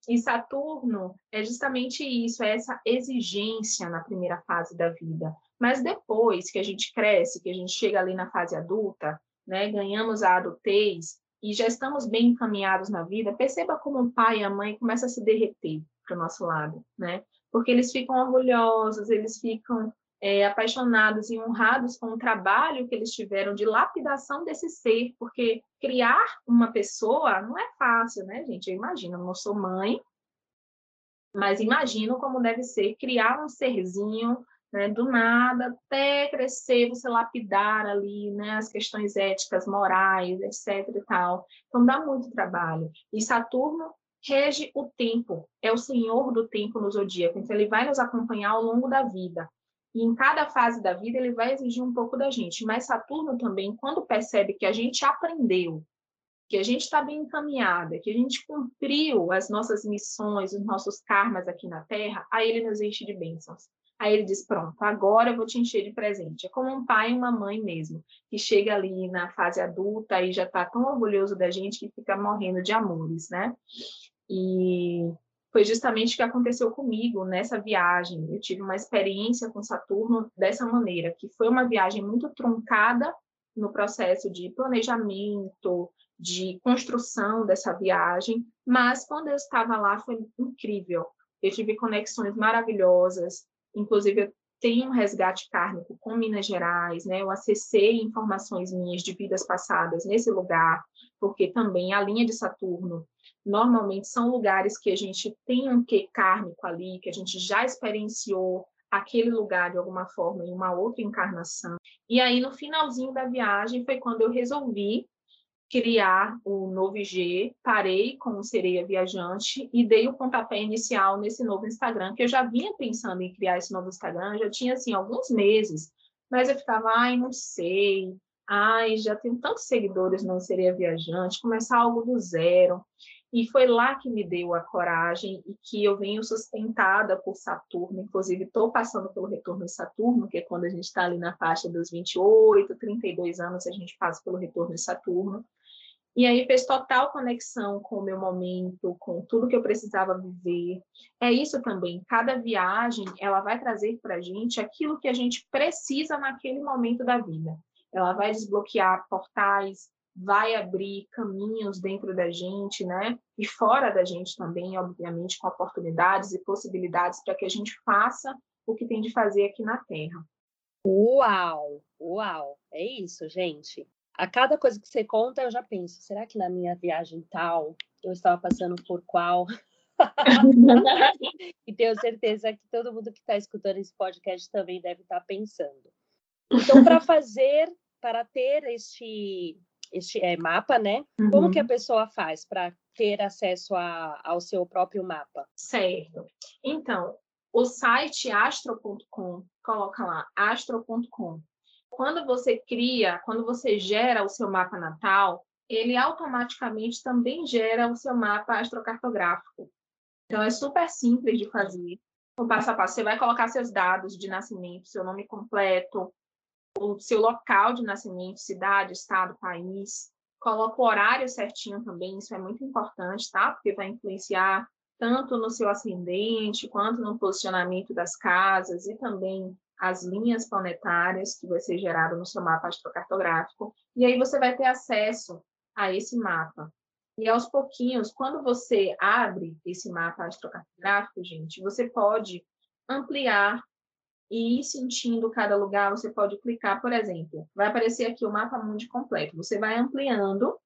E Saturno é justamente isso, é essa exigência na primeira fase da vida. Mas depois que a gente cresce, que a gente chega ali na fase adulta, né, ganhamos a adultez e já estamos bem encaminhados na vida, perceba como o pai e a mãe começam a se derreter para o nosso lado, né? Porque eles ficam orgulhosos, eles ficam é, apaixonados e honrados com o trabalho que eles tiveram de lapidação desse ser, porque criar uma pessoa não é fácil, né, gente? Eu imagino, eu não sou mãe, mas imagino como deve ser criar um serzinho né, do nada até crescer, você lapidar ali né, as questões éticas, morais, etc. e tal. Então dá muito trabalho. E Saturno rege o tempo, é o senhor do tempo no zodíaco, então ele vai nos acompanhar ao longo da vida. E em cada fase da vida ele vai exigir um pouco da gente. Mas Saturno também, quando percebe que a gente aprendeu que a gente está bem encaminhada, que a gente cumpriu as nossas missões, os nossos karmas aqui na Terra, aí ele nos enche de bênçãos. Aí ele diz: Pronto, agora eu vou te encher de presente. É como um pai e uma mãe mesmo, que chega ali na fase adulta e já está tão orgulhoso da gente que fica morrendo de amores, né? E foi justamente o que aconteceu comigo nessa viagem. Eu tive uma experiência com Saturno dessa maneira, que foi uma viagem muito truncada no processo de planejamento, de construção dessa viagem, mas quando eu estava lá foi incrível. Eu tive conexões maravilhosas, inclusive eu tenho um resgate kármico com Minas Gerais, né? Eu acessei informações minhas de vidas passadas nesse lugar, porque também a linha de Saturno normalmente são lugares que a gente tem um quê kármico ali, que a gente já experienciou aquele lugar de alguma forma em uma outra encarnação. E aí no finalzinho da viagem foi quando eu resolvi criar o novo IG, parei com o Sereia Viajante e dei o pontapé inicial nesse novo Instagram, que eu já vinha pensando em criar esse novo Instagram, já tinha, assim, alguns meses, mas eu ficava, ai, não sei, ai, já tenho tantos seguidores no Sereia Viajante, começar algo do zero. E foi lá que me deu a coragem e que eu venho sustentada por Saturno. Inclusive, estou passando pelo retorno de Saturno, que é quando a gente está ali na faixa dos 28, 32 anos, a gente passa pelo retorno de Saturno. E aí fez total conexão com o meu momento, com tudo que eu precisava viver. É isso também. Cada viagem, ela vai trazer para a gente aquilo que a gente precisa naquele momento da vida. Ela vai desbloquear portais, vai abrir caminhos dentro da gente, né? E fora da gente também, obviamente, com oportunidades e possibilidades para que a gente faça o que tem de fazer aqui na Terra. Uau! Uau! É isso, gente a cada coisa que você conta, eu já penso, será que na minha viagem tal eu estava passando por qual? e tenho certeza que todo mundo que está escutando esse podcast também deve estar tá pensando. Então, para fazer, para ter este, este é, mapa, né? Uhum. Como que a uhum. pessoa faz para ter acesso a, ao seu próprio mapa? Certo. Então, o site astro.com, coloca lá, astro.com quando você cria, quando você gera o seu mapa natal, ele automaticamente também gera o seu mapa astrocartográfico. Então, é super simples de fazer. O passo a passo, você vai colocar seus dados de nascimento, seu nome completo, o seu local de nascimento, cidade, estado, país. Coloca o horário certinho também, isso é muito importante, tá? Porque vai influenciar tanto no seu ascendente, quanto no posicionamento das casas e também as linhas planetárias que vai ser gerado no seu mapa astrocartográfico, e aí você vai ter acesso a esse mapa. E aos pouquinhos, quando você abre esse mapa astrocartográfico, gente, você pode ampliar e ir sentindo cada lugar, você pode clicar, por exemplo, vai aparecer aqui o mapa mundi completo. Você vai ampliando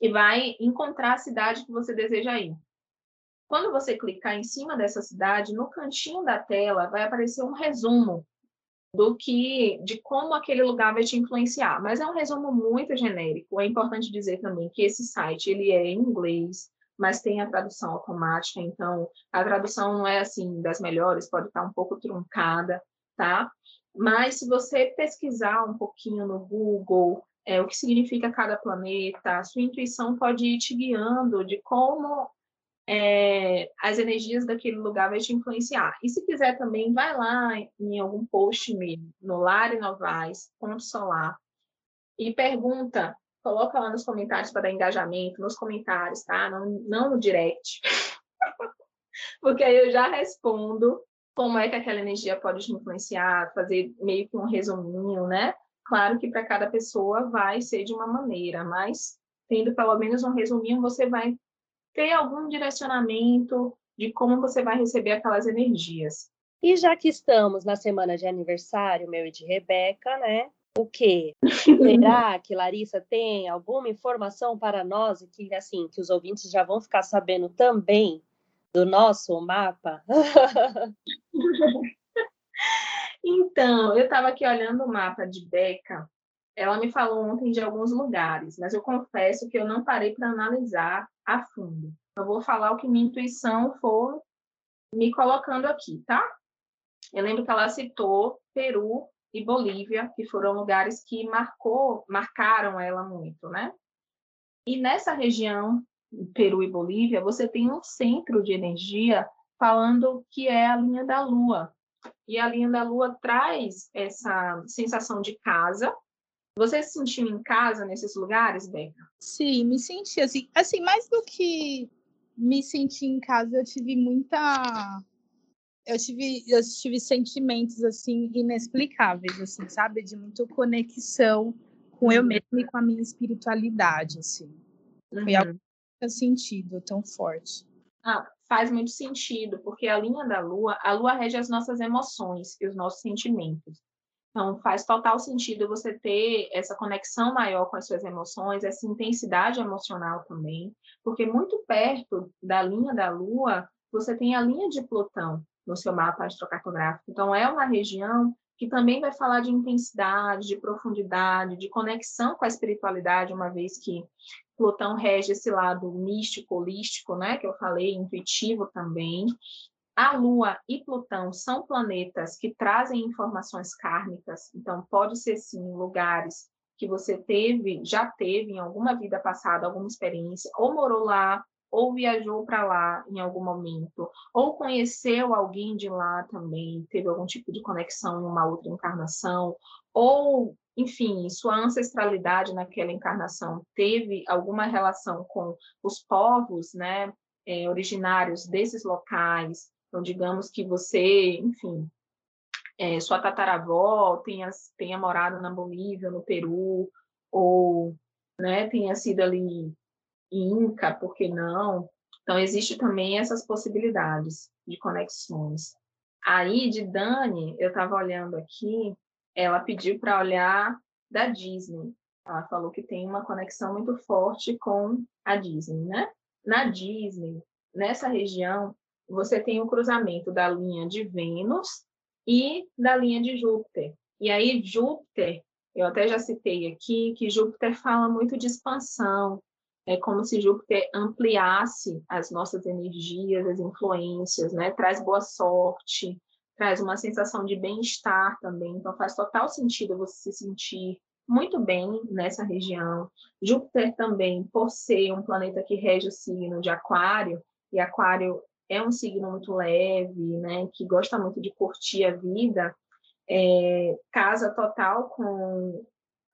e vai encontrar a cidade que você deseja ir. Quando você clicar em cima dessa cidade, no cantinho da tela vai aparecer um resumo do que, de como aquele lugar vai te influenciar. Mas é um resumo muito genérico. É importante dizer também que esse site ele é em inglês, mas tem a tradução automática. Então, a tradução não é assim das melhores, pode estar um pouco truncada, tá? Mas se você pesquisar um pouquinho no Google é, o que significa cada planeta, a sua intuição pode ir te guiando de como é, as energias daquele lugar vai te influenciar. E se quiser também, vai lá em algum post mesmo, no Novaes, ponto solar, e pergunta, coloca lá nos comentários para dar engajamento, nos comentários, tá? Não, não no direct. Porque aí eu já respondo como é que aquela energia pode te influenciar, fazer meio que um resuminho, né? Claro que para cada pessoa vai ser de uma maneira, mas tendo pelo menos um resuminho, você vai ter algum direcionamento de como você vai receber aquelas energias. E já que estamos na semana de aniversário meu e de Rebeca, né? O quê? Será que Larissa tem alguma informação para nós e que assim que os ouvintes já vão ficar sabendo também do nosso mapa? então, eu estava aqui olhando o mapa de Beca. Ela me falou ontem de alguns lugares, mas eu confesso que eu não parei para analisar a fundo. Eu vou falar o que minha intuição for me colocando aqui, tá? Eu lembro que ela citou Peru e Bolívia, que foram lugares que marcou, marcaram ela muito, né? E nessa região, Peru e Bolívia, você tem um centro de energia falando que é a linha da Lua. E a linha da Lua traz essa sensação de casa. Você se sentiu em casa nesses lugares, Beca? Sim, me senti assim, assim, mais do que me sentir em casa, eu tive muita eu tive eu tive sentimentos assim inexplicáveis, assim, sabe, de muita conexão com eu mesma e com a minha espiritualidade, assim. Foi algo Uhum. que sentido tão forte. Ah, faz muito sentido, porque a linha da Lua, a Lua rege as nossas emoções e os nossos sentimentos. Então, faz total sentido você ter essa conexão maior com as suas emoções, essa intensidade emocional também, porque muito perto da linha da Lua, você tem a linha de Plutão no seu mapa astrocartográfico. Então, é uma região que também vai falar de intensidade, de profundidade, de conexão com a espiritualidade, uma vez que Plutão rege esse lado místico, holístico, né, que eu falei, intuitivo também. A Lua e Plutão são planetas que trazem informações kármicas, então pode ser sim lugares que você teve, já teve em alguma vida passada alguma experiência, ou morou lá, ou viajou para lá em algum momento, ou conheceu alguém de lá também, teve algum tipo de conexão em uma outra encarnação, ou, enfim, sua ancestralidade naquela encarnação teve alguma relação com os povos, né, eh, originários desses locais. Então, digamos que você, enfim, eh, sua tataravó tenha, tenha morado na Bolívia, no Peru, ou né, tenha sido ali Inca, por que não? Então, existe também essas possibilidades de conexões. Aí, de Dani, eu estava olhando aqui, ela pediu para olhar da Disney. Ela falou que tem uma conexão muito forte com a Disney, né? Na Disney, nessa região, você tem o cruzamento da linha de Vênus e da linha de Júpiter. E aí, Júpiter, eu até já citei aqui, que Júpiter fala muito de expansão, é como se Júpiter ampliasse as nossas energias, as influências, né? Traz boa sorte, traz uma sensação de bem-estar também. Então faz total sentido você se sentir muito bem nessa região. Júpiter também, por ser um planeta que rege o signo de Aquário, e Aquário é um signo muito leve, né? Que gosta muito de curtir a vida, é, casa total com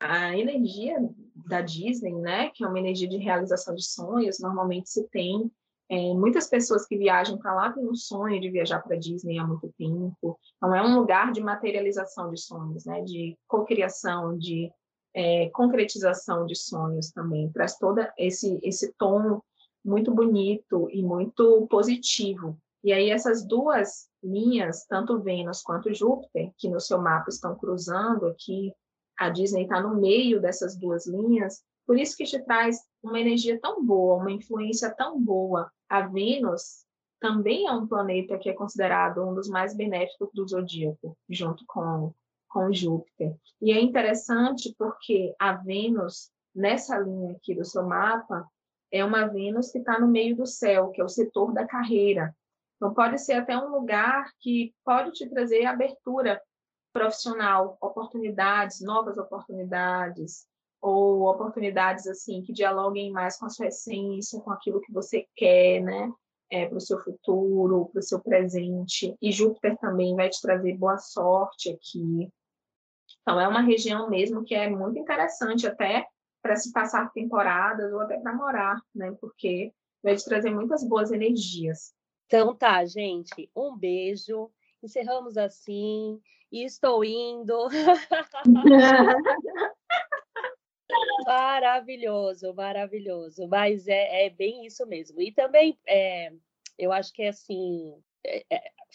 a energia da Disney, né, que é uma energia de realização de sonhos, normalmente se tem é, muitas pessoas que viajam para lá têm um sonho de viajar para Disney há muito tempo. Então é um lugar de materialização de sonhos, né, de cocriação, de é, concretização de sonhos também. Traz todo esse esse tom muito bonito e muito positivo. E aí essas duas linhas, tanto Vênus quanto Júpiter, que no seu mapa estão cruzando aqui a Disney está no meio dessas duas linhas, por isso que te traz uma energia tão boa, uma influência tão boa. A Vênus também é um planeta que é considerado um dos mais benéficos do zodíaco, junto com, com Júpiter. E é interessante porque a Vênus, nessa linha aqui do seu mapa, é uma Vênus que está no meio do céu, que é o setor da carreira. Então, pode ser até um lugar que pode te trazer abertura profissional, oportunidades, novas oportunidades, ou oportunidades assim que dialoguem mais com a sua essência, com aquilo que você quer, né? É, para o seu futuro, para o seu presente. E Júpiter também vai te trazer boa sorte aqui. Então, é uma região mesmo que é muito interessante até para se passar temporadas ou até para morar, né? Porque vai te trazer muitas boas energias. Então tá, gente. Um beijo. Encerramos assim. E estou indo. maravilhoso, maravilhoso. Mas é, é, bem isso mesmo. E também é, eu acho que é assim. É,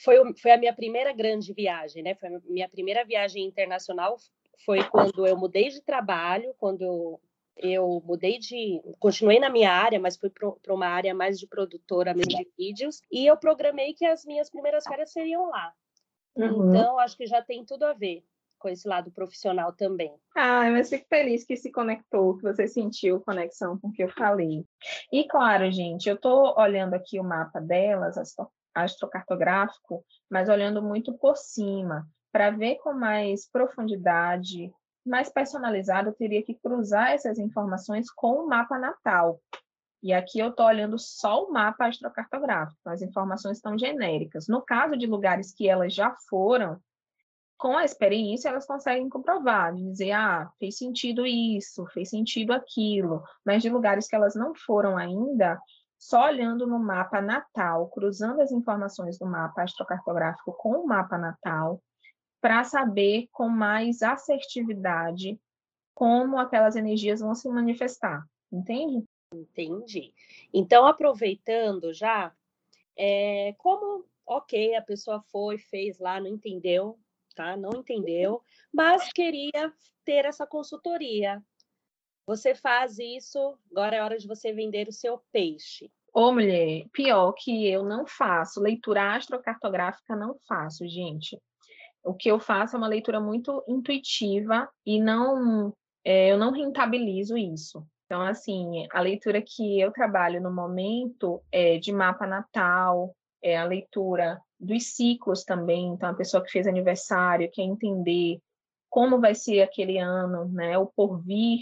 foi, foi a minha primeira grande viagem, né? Foi a minha primeira viagem internacional. Foi quando eu mudei de trabalho, quando eu, eu mudei de. Continuei na minha área, mas fui para uma área mais de produtora mesmo de vídeos. E eu programei que as minhas primeiras férias seriam lá. Uhum. Então, acho que já tem tudo a ver com esse lado profissional também. Ah, mas fico feliz que se conectou, que você sentiu conexão com o que eu falei. E claro, gente, eu estou olhando aqui o mapa delas, astrocartográfico, mas olhando muito por cima, para ver com mais profundidade mais personalizado, eu teria que cruzar essas informações com o mapa natal. E aqui eu estou olhando só o mapa astrocartográfico, as informações estão genéricas. No caso de lugares que elas já foram, com a experiência elas conseguem comprovar, dizer, ah, fez sentido isso, fez sentido aquilo. Mas de lugares que elas não foram ainda, só olhando no mapa natal, cruzando as informações do mapa astrocartográfico com o mapa natal, para saber com mais assertividade como aquelas energias vão se manifestar, entende? Entendi. Então, aproveitando já, é, como, ok, a pessoa foi, fez lá, não entendeu, tá? Não entendeu, mas queria ter essa consultoria. Você faz isso, agora é hora de você vender o seu peixe. Ô, mulher, pior que eu não faço, leitura astrocartográfica não faço, gente. O que eu faço é uma leitura muito intuitiva e não, é, eu não rentabilizo isso. Então, assim, a leitura que eu trabalho no momento é de mapa natal, é a leitura dos ciclos também. Então, a pessoa que fez aniversário quer entender como vai ser aquele ano, né, o porvir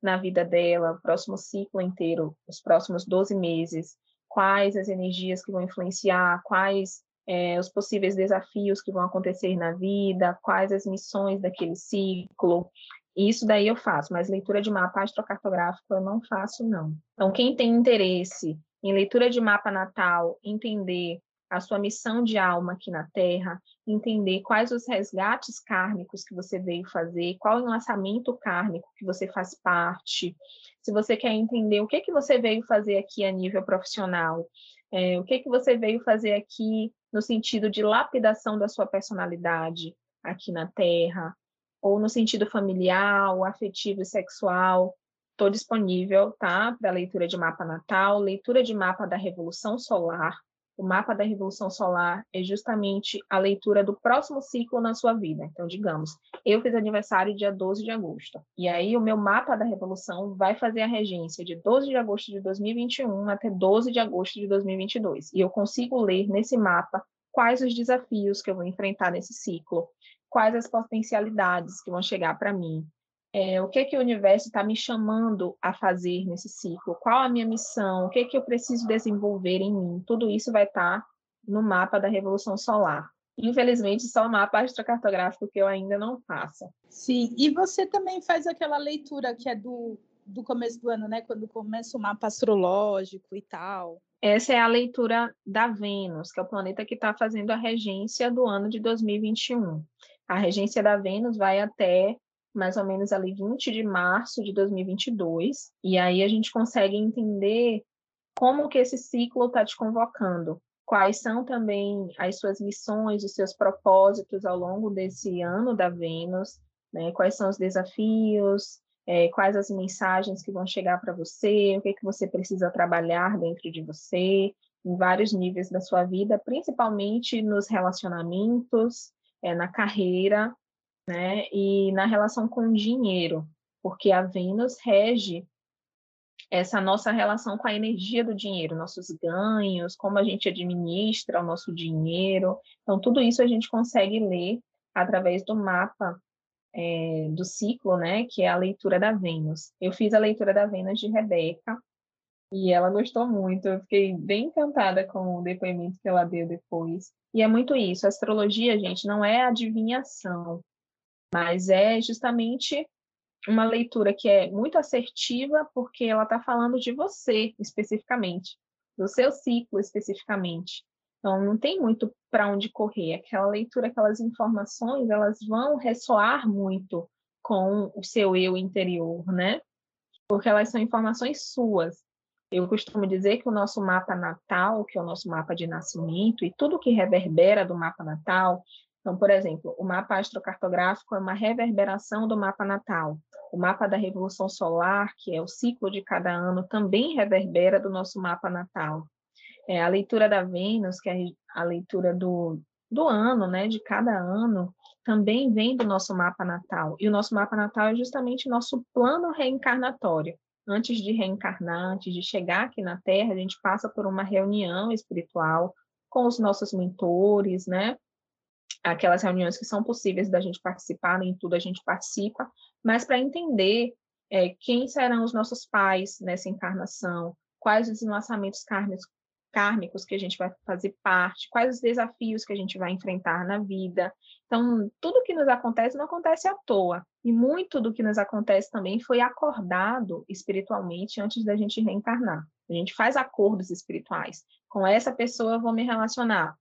na vida dela, o próximo ciclo inteiro, os próximos 12 meses, quais as energias que vão influenciar, quais é, os possíveis desafios que vão acontecer na vida, quais as missões daquele ciclo. Isso daí eu faço, mas leitura de mapa astrocartográfico eu não faço, não. Então, quem tem interesse em leitura de mapa natal, entender a sua missão de alma aqui na Terra, entender quais os resgates kármicos que você veio fazer, qual o enlaçamento kármico que você faz parte, se você quer entender o que que você veio fazer aqui a nível profissional, é, o que que você veio fazer aqui no sentido de lapidação da sua personalidade aqui na Terra, ou no sentido familiar, afetivo e sexual, estou disponível, tá? Para leitura de mapa natal, leitura de mapa da Revolução Solar. O mapa da Revolução Solar é justamente a leitura do próximo ciclo na sua vida. Então, digamos, eu fiz aniversário dia 12 de agosto. E aí, o meu mapa da Revolução vai fazer a regência de 12 de agosto de 2021 até 12 de agosto de 2022. E eu consigo ler nesse mapa quais os desafios que eu vou enfrentar nesse ciclo, quais as potencialidades que vão chegar para mim, é, o que que o universo está me chamando a fazer nesse ciclo, qual a minha missão, o que que eu preciso desenvolver em mim, tudo isso vai estar tá no mapa da Revolução Solar. Infelizmente, só o mapa astrocartográfico que eu ainda não faço. Sim, e você também faz aquela leitura que é do, do começo do ano, né? Quando começa o mapa astrológico e tal. Essa é a leitura da Vênus, que é o planeta que está fazendo a regência do ano de 2021. A regência da Vênus vai até mais ou menos ali 20 de março de 2022, e aí a gente consegue entender como que esse ciclo está te convocando, quais são também as suas missões, os seus propósitos ao longo desse ano da Vênus, né? quais são os desafios, é, quais as mensagens que vão chegar para você, o que, que você precisa trabalhar dentro de você, em vários níveis da sua vida, principalmente nos relacionamentos, é, na carreira, né, e na relação com o dinheiro, porque a Vênus rege essa nossa relação com a energia do dinheiro, nossos ganhos, como a gente administra o nosso dinheiro. Então, tudo isso a gente consegue ler através do mapa é, do ciclo, né, que é a leitura da Vênus. Eu fiz a leitura da Vênus de Rebeca, e ela gostou muito, eu fiquei bem encantada com o depoimento que ela deu depois. E é muito isso, a astrologia, gente, não é adivinhação, mas é justamente uma leitura que é muito assertiva, porque ela está falando de você especificamente, do seu ciclo especificamente. Então, não tem muito para onde correr. Aquela leitura, aquelas informações, elas vão ressoar muito com o seu eu interior, né? Porque elas são informações suas. Eu costumo dizer que o nosso mapa natal, que é o nosso mapa de nascimento, e tudo que reverbera do mapa natal, então, por exemplo, o mapa astrocartográfico é uma reverberação do mapa natal. O mapa da revolução solar, que é o ciclo de cada ano, também reverbera do nosso mapa natal. É, a leitura da Vênus, que é a leitura do, do ano, né, de cada ano, também vem do nosso mapa natal. E o nosso mapa natal é justamente nosso plano reencarnatório antes de reencarnar, antes de chegar aqui na Terra, a gente passa por uma reunião espiritual com os nossos mentores, né? Aquelas reuniões que são possíveis da gente participar, nem tudo a gente participa, mas para entender é, quem serão os nossos pais nessa encarnação, quais os enlaçamentos kármicos, que a gente vai fazer parte, quais os desafios que a gente vai enfrentar na vida. Então, tudo que nos acontece não acontece à toa. E muito do que nos acontece também foi acordado espiritualmente antes da gente reencarnar. A gente faz acordos espirituais. Com essa pessoa eu vou me relacionar.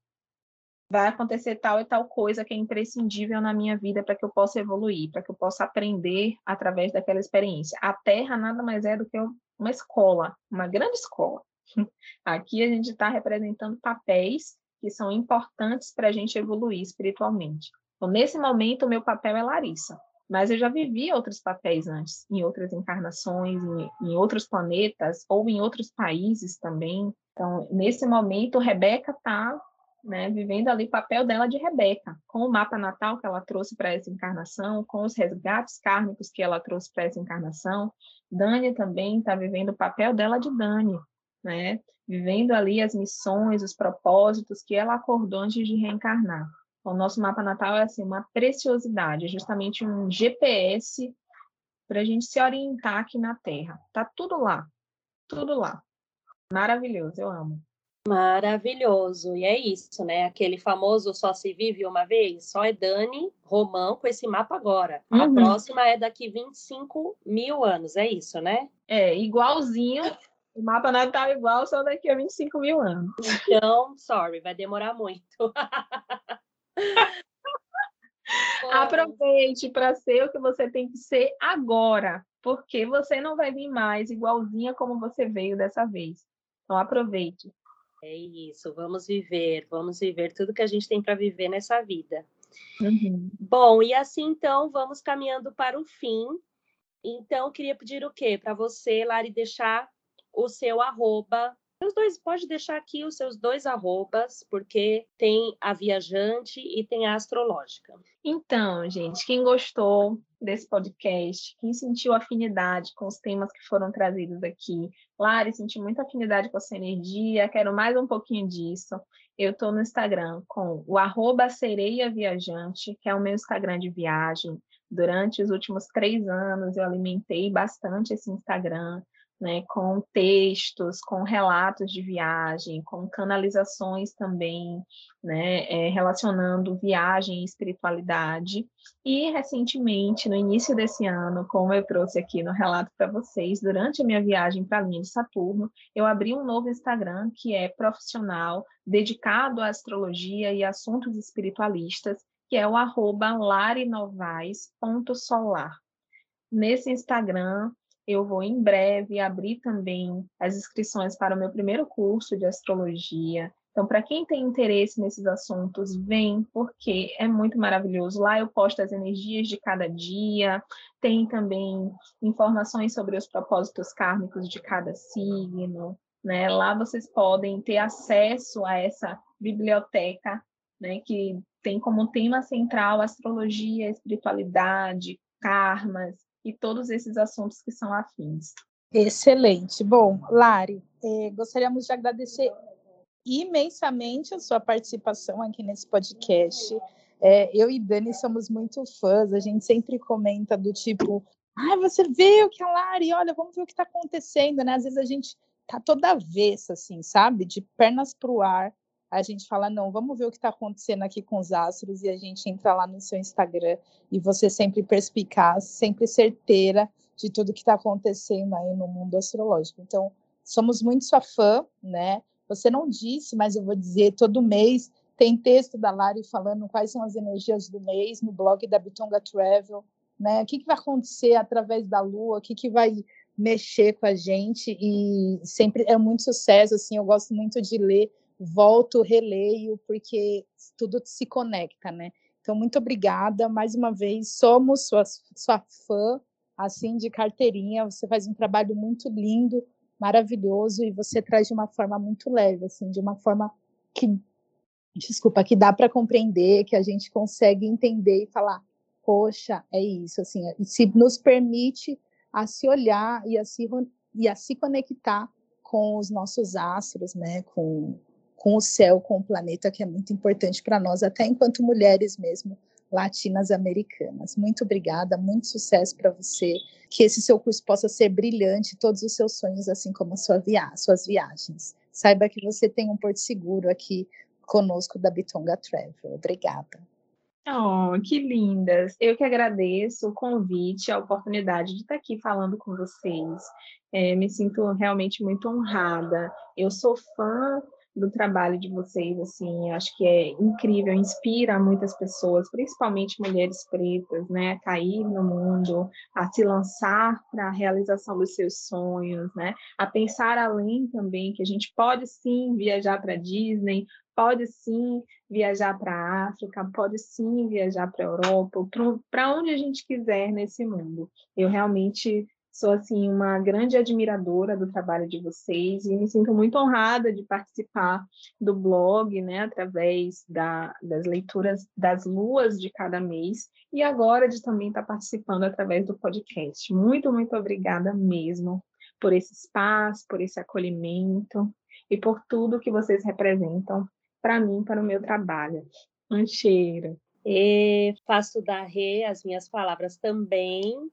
Vai acontecer tal e tal coisa que é imprescindível na minha vida para que eu possa evoluir, para que eu possa aprender através daquela experiência. A Terra nada mais é do que uma escola, uma grande escola. Aqui a gente está representando papéis que são importantes para a gente evoluir espiritualmente. Então, nesse momento, o meu papel é Larissa, mas eu já vivi outros papéis antes, em outras encarnações, em, em outros planetas ou em outros países também. Então, nesse momento, Rebeca está né, vivendo ali o papel dela de Rebeca, com o mapa natal que ela trouxe para essa encarnação, com os resgates kármicos que ela trouxe para essa encarnação. Dani também está vivendo o papel dela de Dani, né? Vivendo ali as missões, os propósitos que ela acordou antes de reencarnar. O nosso mapa natal é assim uma preciosidade, é justamente um GPS para a gente se orientar aqui na Terra. Tá tudo lá, tudo lá. Maravilhoso, eu amo. Maravilhoso. E é isso, né? Aquele famoso só se vive uma vez, só é Dani Romão com esse mapa agora. Uhum. A próxima é daqui 25 mil anos, é isso, né? É, igualzinho o mapa natal igual, só daqui a 25 mil anos. Então, sorry, vai demorar muito. Aproveite para ser o que você tem que ser agora, porque você não vai vir mais igualzinha como você veio dessa vez. Então, aproveite. É isso, vamos viver, vamos viver tudo que a gente tem para viver nessa vida. Uhum. Bom, e assim então vamos caminhando para o fim. Então, queria pedir o quê? Para você, Lari, deixar o seu arroba. Os dois, pode deixar aqui os seus dois arrobas, porque tem a viajante e tem a astrológica. Então, gente, quem gostou desse podcast, quem sentiu afinidade com os temas que foram trazidos aqui, Lari, senti muita afinidade com a sua energia, quero mais um pouquinho disso. Eu estou no Instagram com o arroba sereia viajante, que é o meu Instagram de viagem. Durante os últimos três anos, eu alimentei bastante esse Instagram né, com textos, com relatos de viagem, com canalizações também, né, é, relacionando viagem e espiritualidade. E recentemente, no início desse ano, como eu trouxe aqui no relato para vocês, durante a minha viagem para a linha de Saturno, eu abri um novo Instagram que é profissional, dedicado à astrologia e assuntos espiritualistas, que é o arroba larinovais.solar. Nesse Instagram, eu vou em breve abrir também as inscrições para o meu primeiro curso de astrologia. Então, para quem tem interesse nesses assuntos, vem, porque é muito maravilhoso. Lá eu posto as energias de cada dia, tem também informações sobre os propósitos kármicos de cada signo. Né? Lá vocês podem ter acesso a essa biblioteca, né, que tem como tema central astrologia, espiritualidade, karmas, e todos esses assuntos que são afins. Excelente. Bom, Lari, eh, gostaríamos de agradecer imensamente a sua participação aqui nesse podcast. É, eu e Dani somos muito fãs, a gente sempre comenta do tipo, ah, você viu que a Lari, olha, vamos ver o que está acontecendo, né? Às vezes a gente tá toda avessa, assim, sabe? De pernas para o ar, a gente fala, não, vamos ver o que está acontecendo aqui com os astros, e a gente entra lá no seu Instagram, e você sempre perspicaz, sempre certeira de tudo que está acontecendo aí no mundo astrológico. Então, somos muito sua fã, né? Você não disse, mas eu vou dizer, todo mês tem texto da Lari falando quais são as energias do mês no blog da Bitonga Travel, né? O que, que vai acontecer através da Lua, o que, que vai mexer com a gente, e sempre é muito sucesso, assim, eu gosto muito de ler volto, releio, porque tudo se conecta, né? Então, muito obrigada mais uma vez. Somos sua, sua fã, assim, de carteirinha. Você faz um trabalho muito lindo, maravilhoso, e você traz de uma forma muito leve, assim, de uma forma que, desculpa, que dá para compreender, que a gente consegue entender e falar, poxa, é isso, assim, se nos permite a se olhar e a se, e a se conectar com os nossos astros, né, com, com o céu, com o planeta, que é muito importante para nós, até enquanto mulheres mesmo, latinas americanas. Muito obrigada, muito sucesso para você, que esse seu curso possa ser brilhante, todos os seus sonhos, assim como a sua via suas viagens. Saiba que você tem um porto seguro aqui conosco da Bitonga Travel. Obrigada. Oh, que lindas! Eu que agradeço o convite, a oportunidade de estar aqui falando com vocês. É, me sinto realmente muito honrada. Eu sou fã do trabalho de vocês, assim, acho que é incrível, inspira muitas pessoas, principalmente mulheres pretas, né, a cair no mundo, a se lançar para a realização dos seus sonhos, né, a pensar além também, que a gente pode sim viajar para Disney, pode sim viajar para a África, pode sim viajar para a Europa, para onde a gente quiser nesse mundo. Eu realmente Sou assim uma grande admiradora do trabalho de vocês e me sinto muito honrada de participar do blog, né, através da, das leituras das luas de cada mês e agora de também estar participando através do podcast. Muito, muito obrigada mesmo por esse espaço, por esse acolhimento e por tudo que vocês representam para mim, para o meu trabalho. Um cheiro. E faço da Rê as minhas palavras também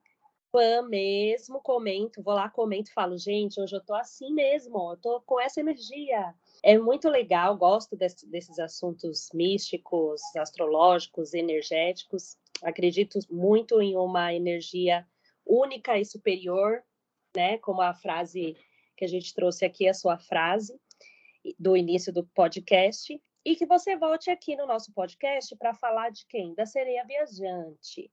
fã mesmo, comento, vou lá, comento, falo, gente, hoje eu tô assim mesmo, eu tô com essa energia. É muito legal, gosto desse, desses assuntos místicos, astrológicos, energéticos. Acredito muito em uma energia única e superior, né? Como a frase que a gente trouxe aqui, a sua frase do início do podcast. E que você volte aqui no nosso podcast para falar de quem? Da sereia viajante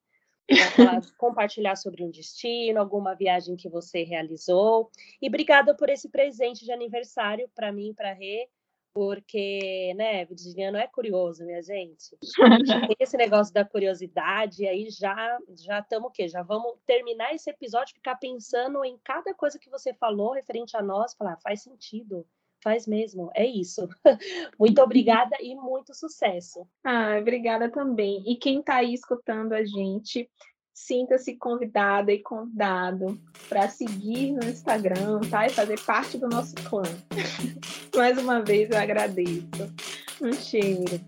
compartilhar sobre um destino, alguma viagem que você realizou. E obrigada por esse presente de aniversário para mim para Rê, porque, né, Virginiano é curioso, minha gente. esse negócio da curiosidade, aí já já estamos o quê? Já vamos terminar esse episódio, ficar pensando em cada coisa que você falou referente a nós, falar, ah, faz sentido. Faz mesmo, é isso. muito obrigada e muito sucesso. Ah, obrigada também. E quem está aí escutando a gente, sinta-se convidada e convidado para seguir no Instagram, tá? E fazer parte do nosso clã. Mais uma vez eu agradeço. Um cheiro.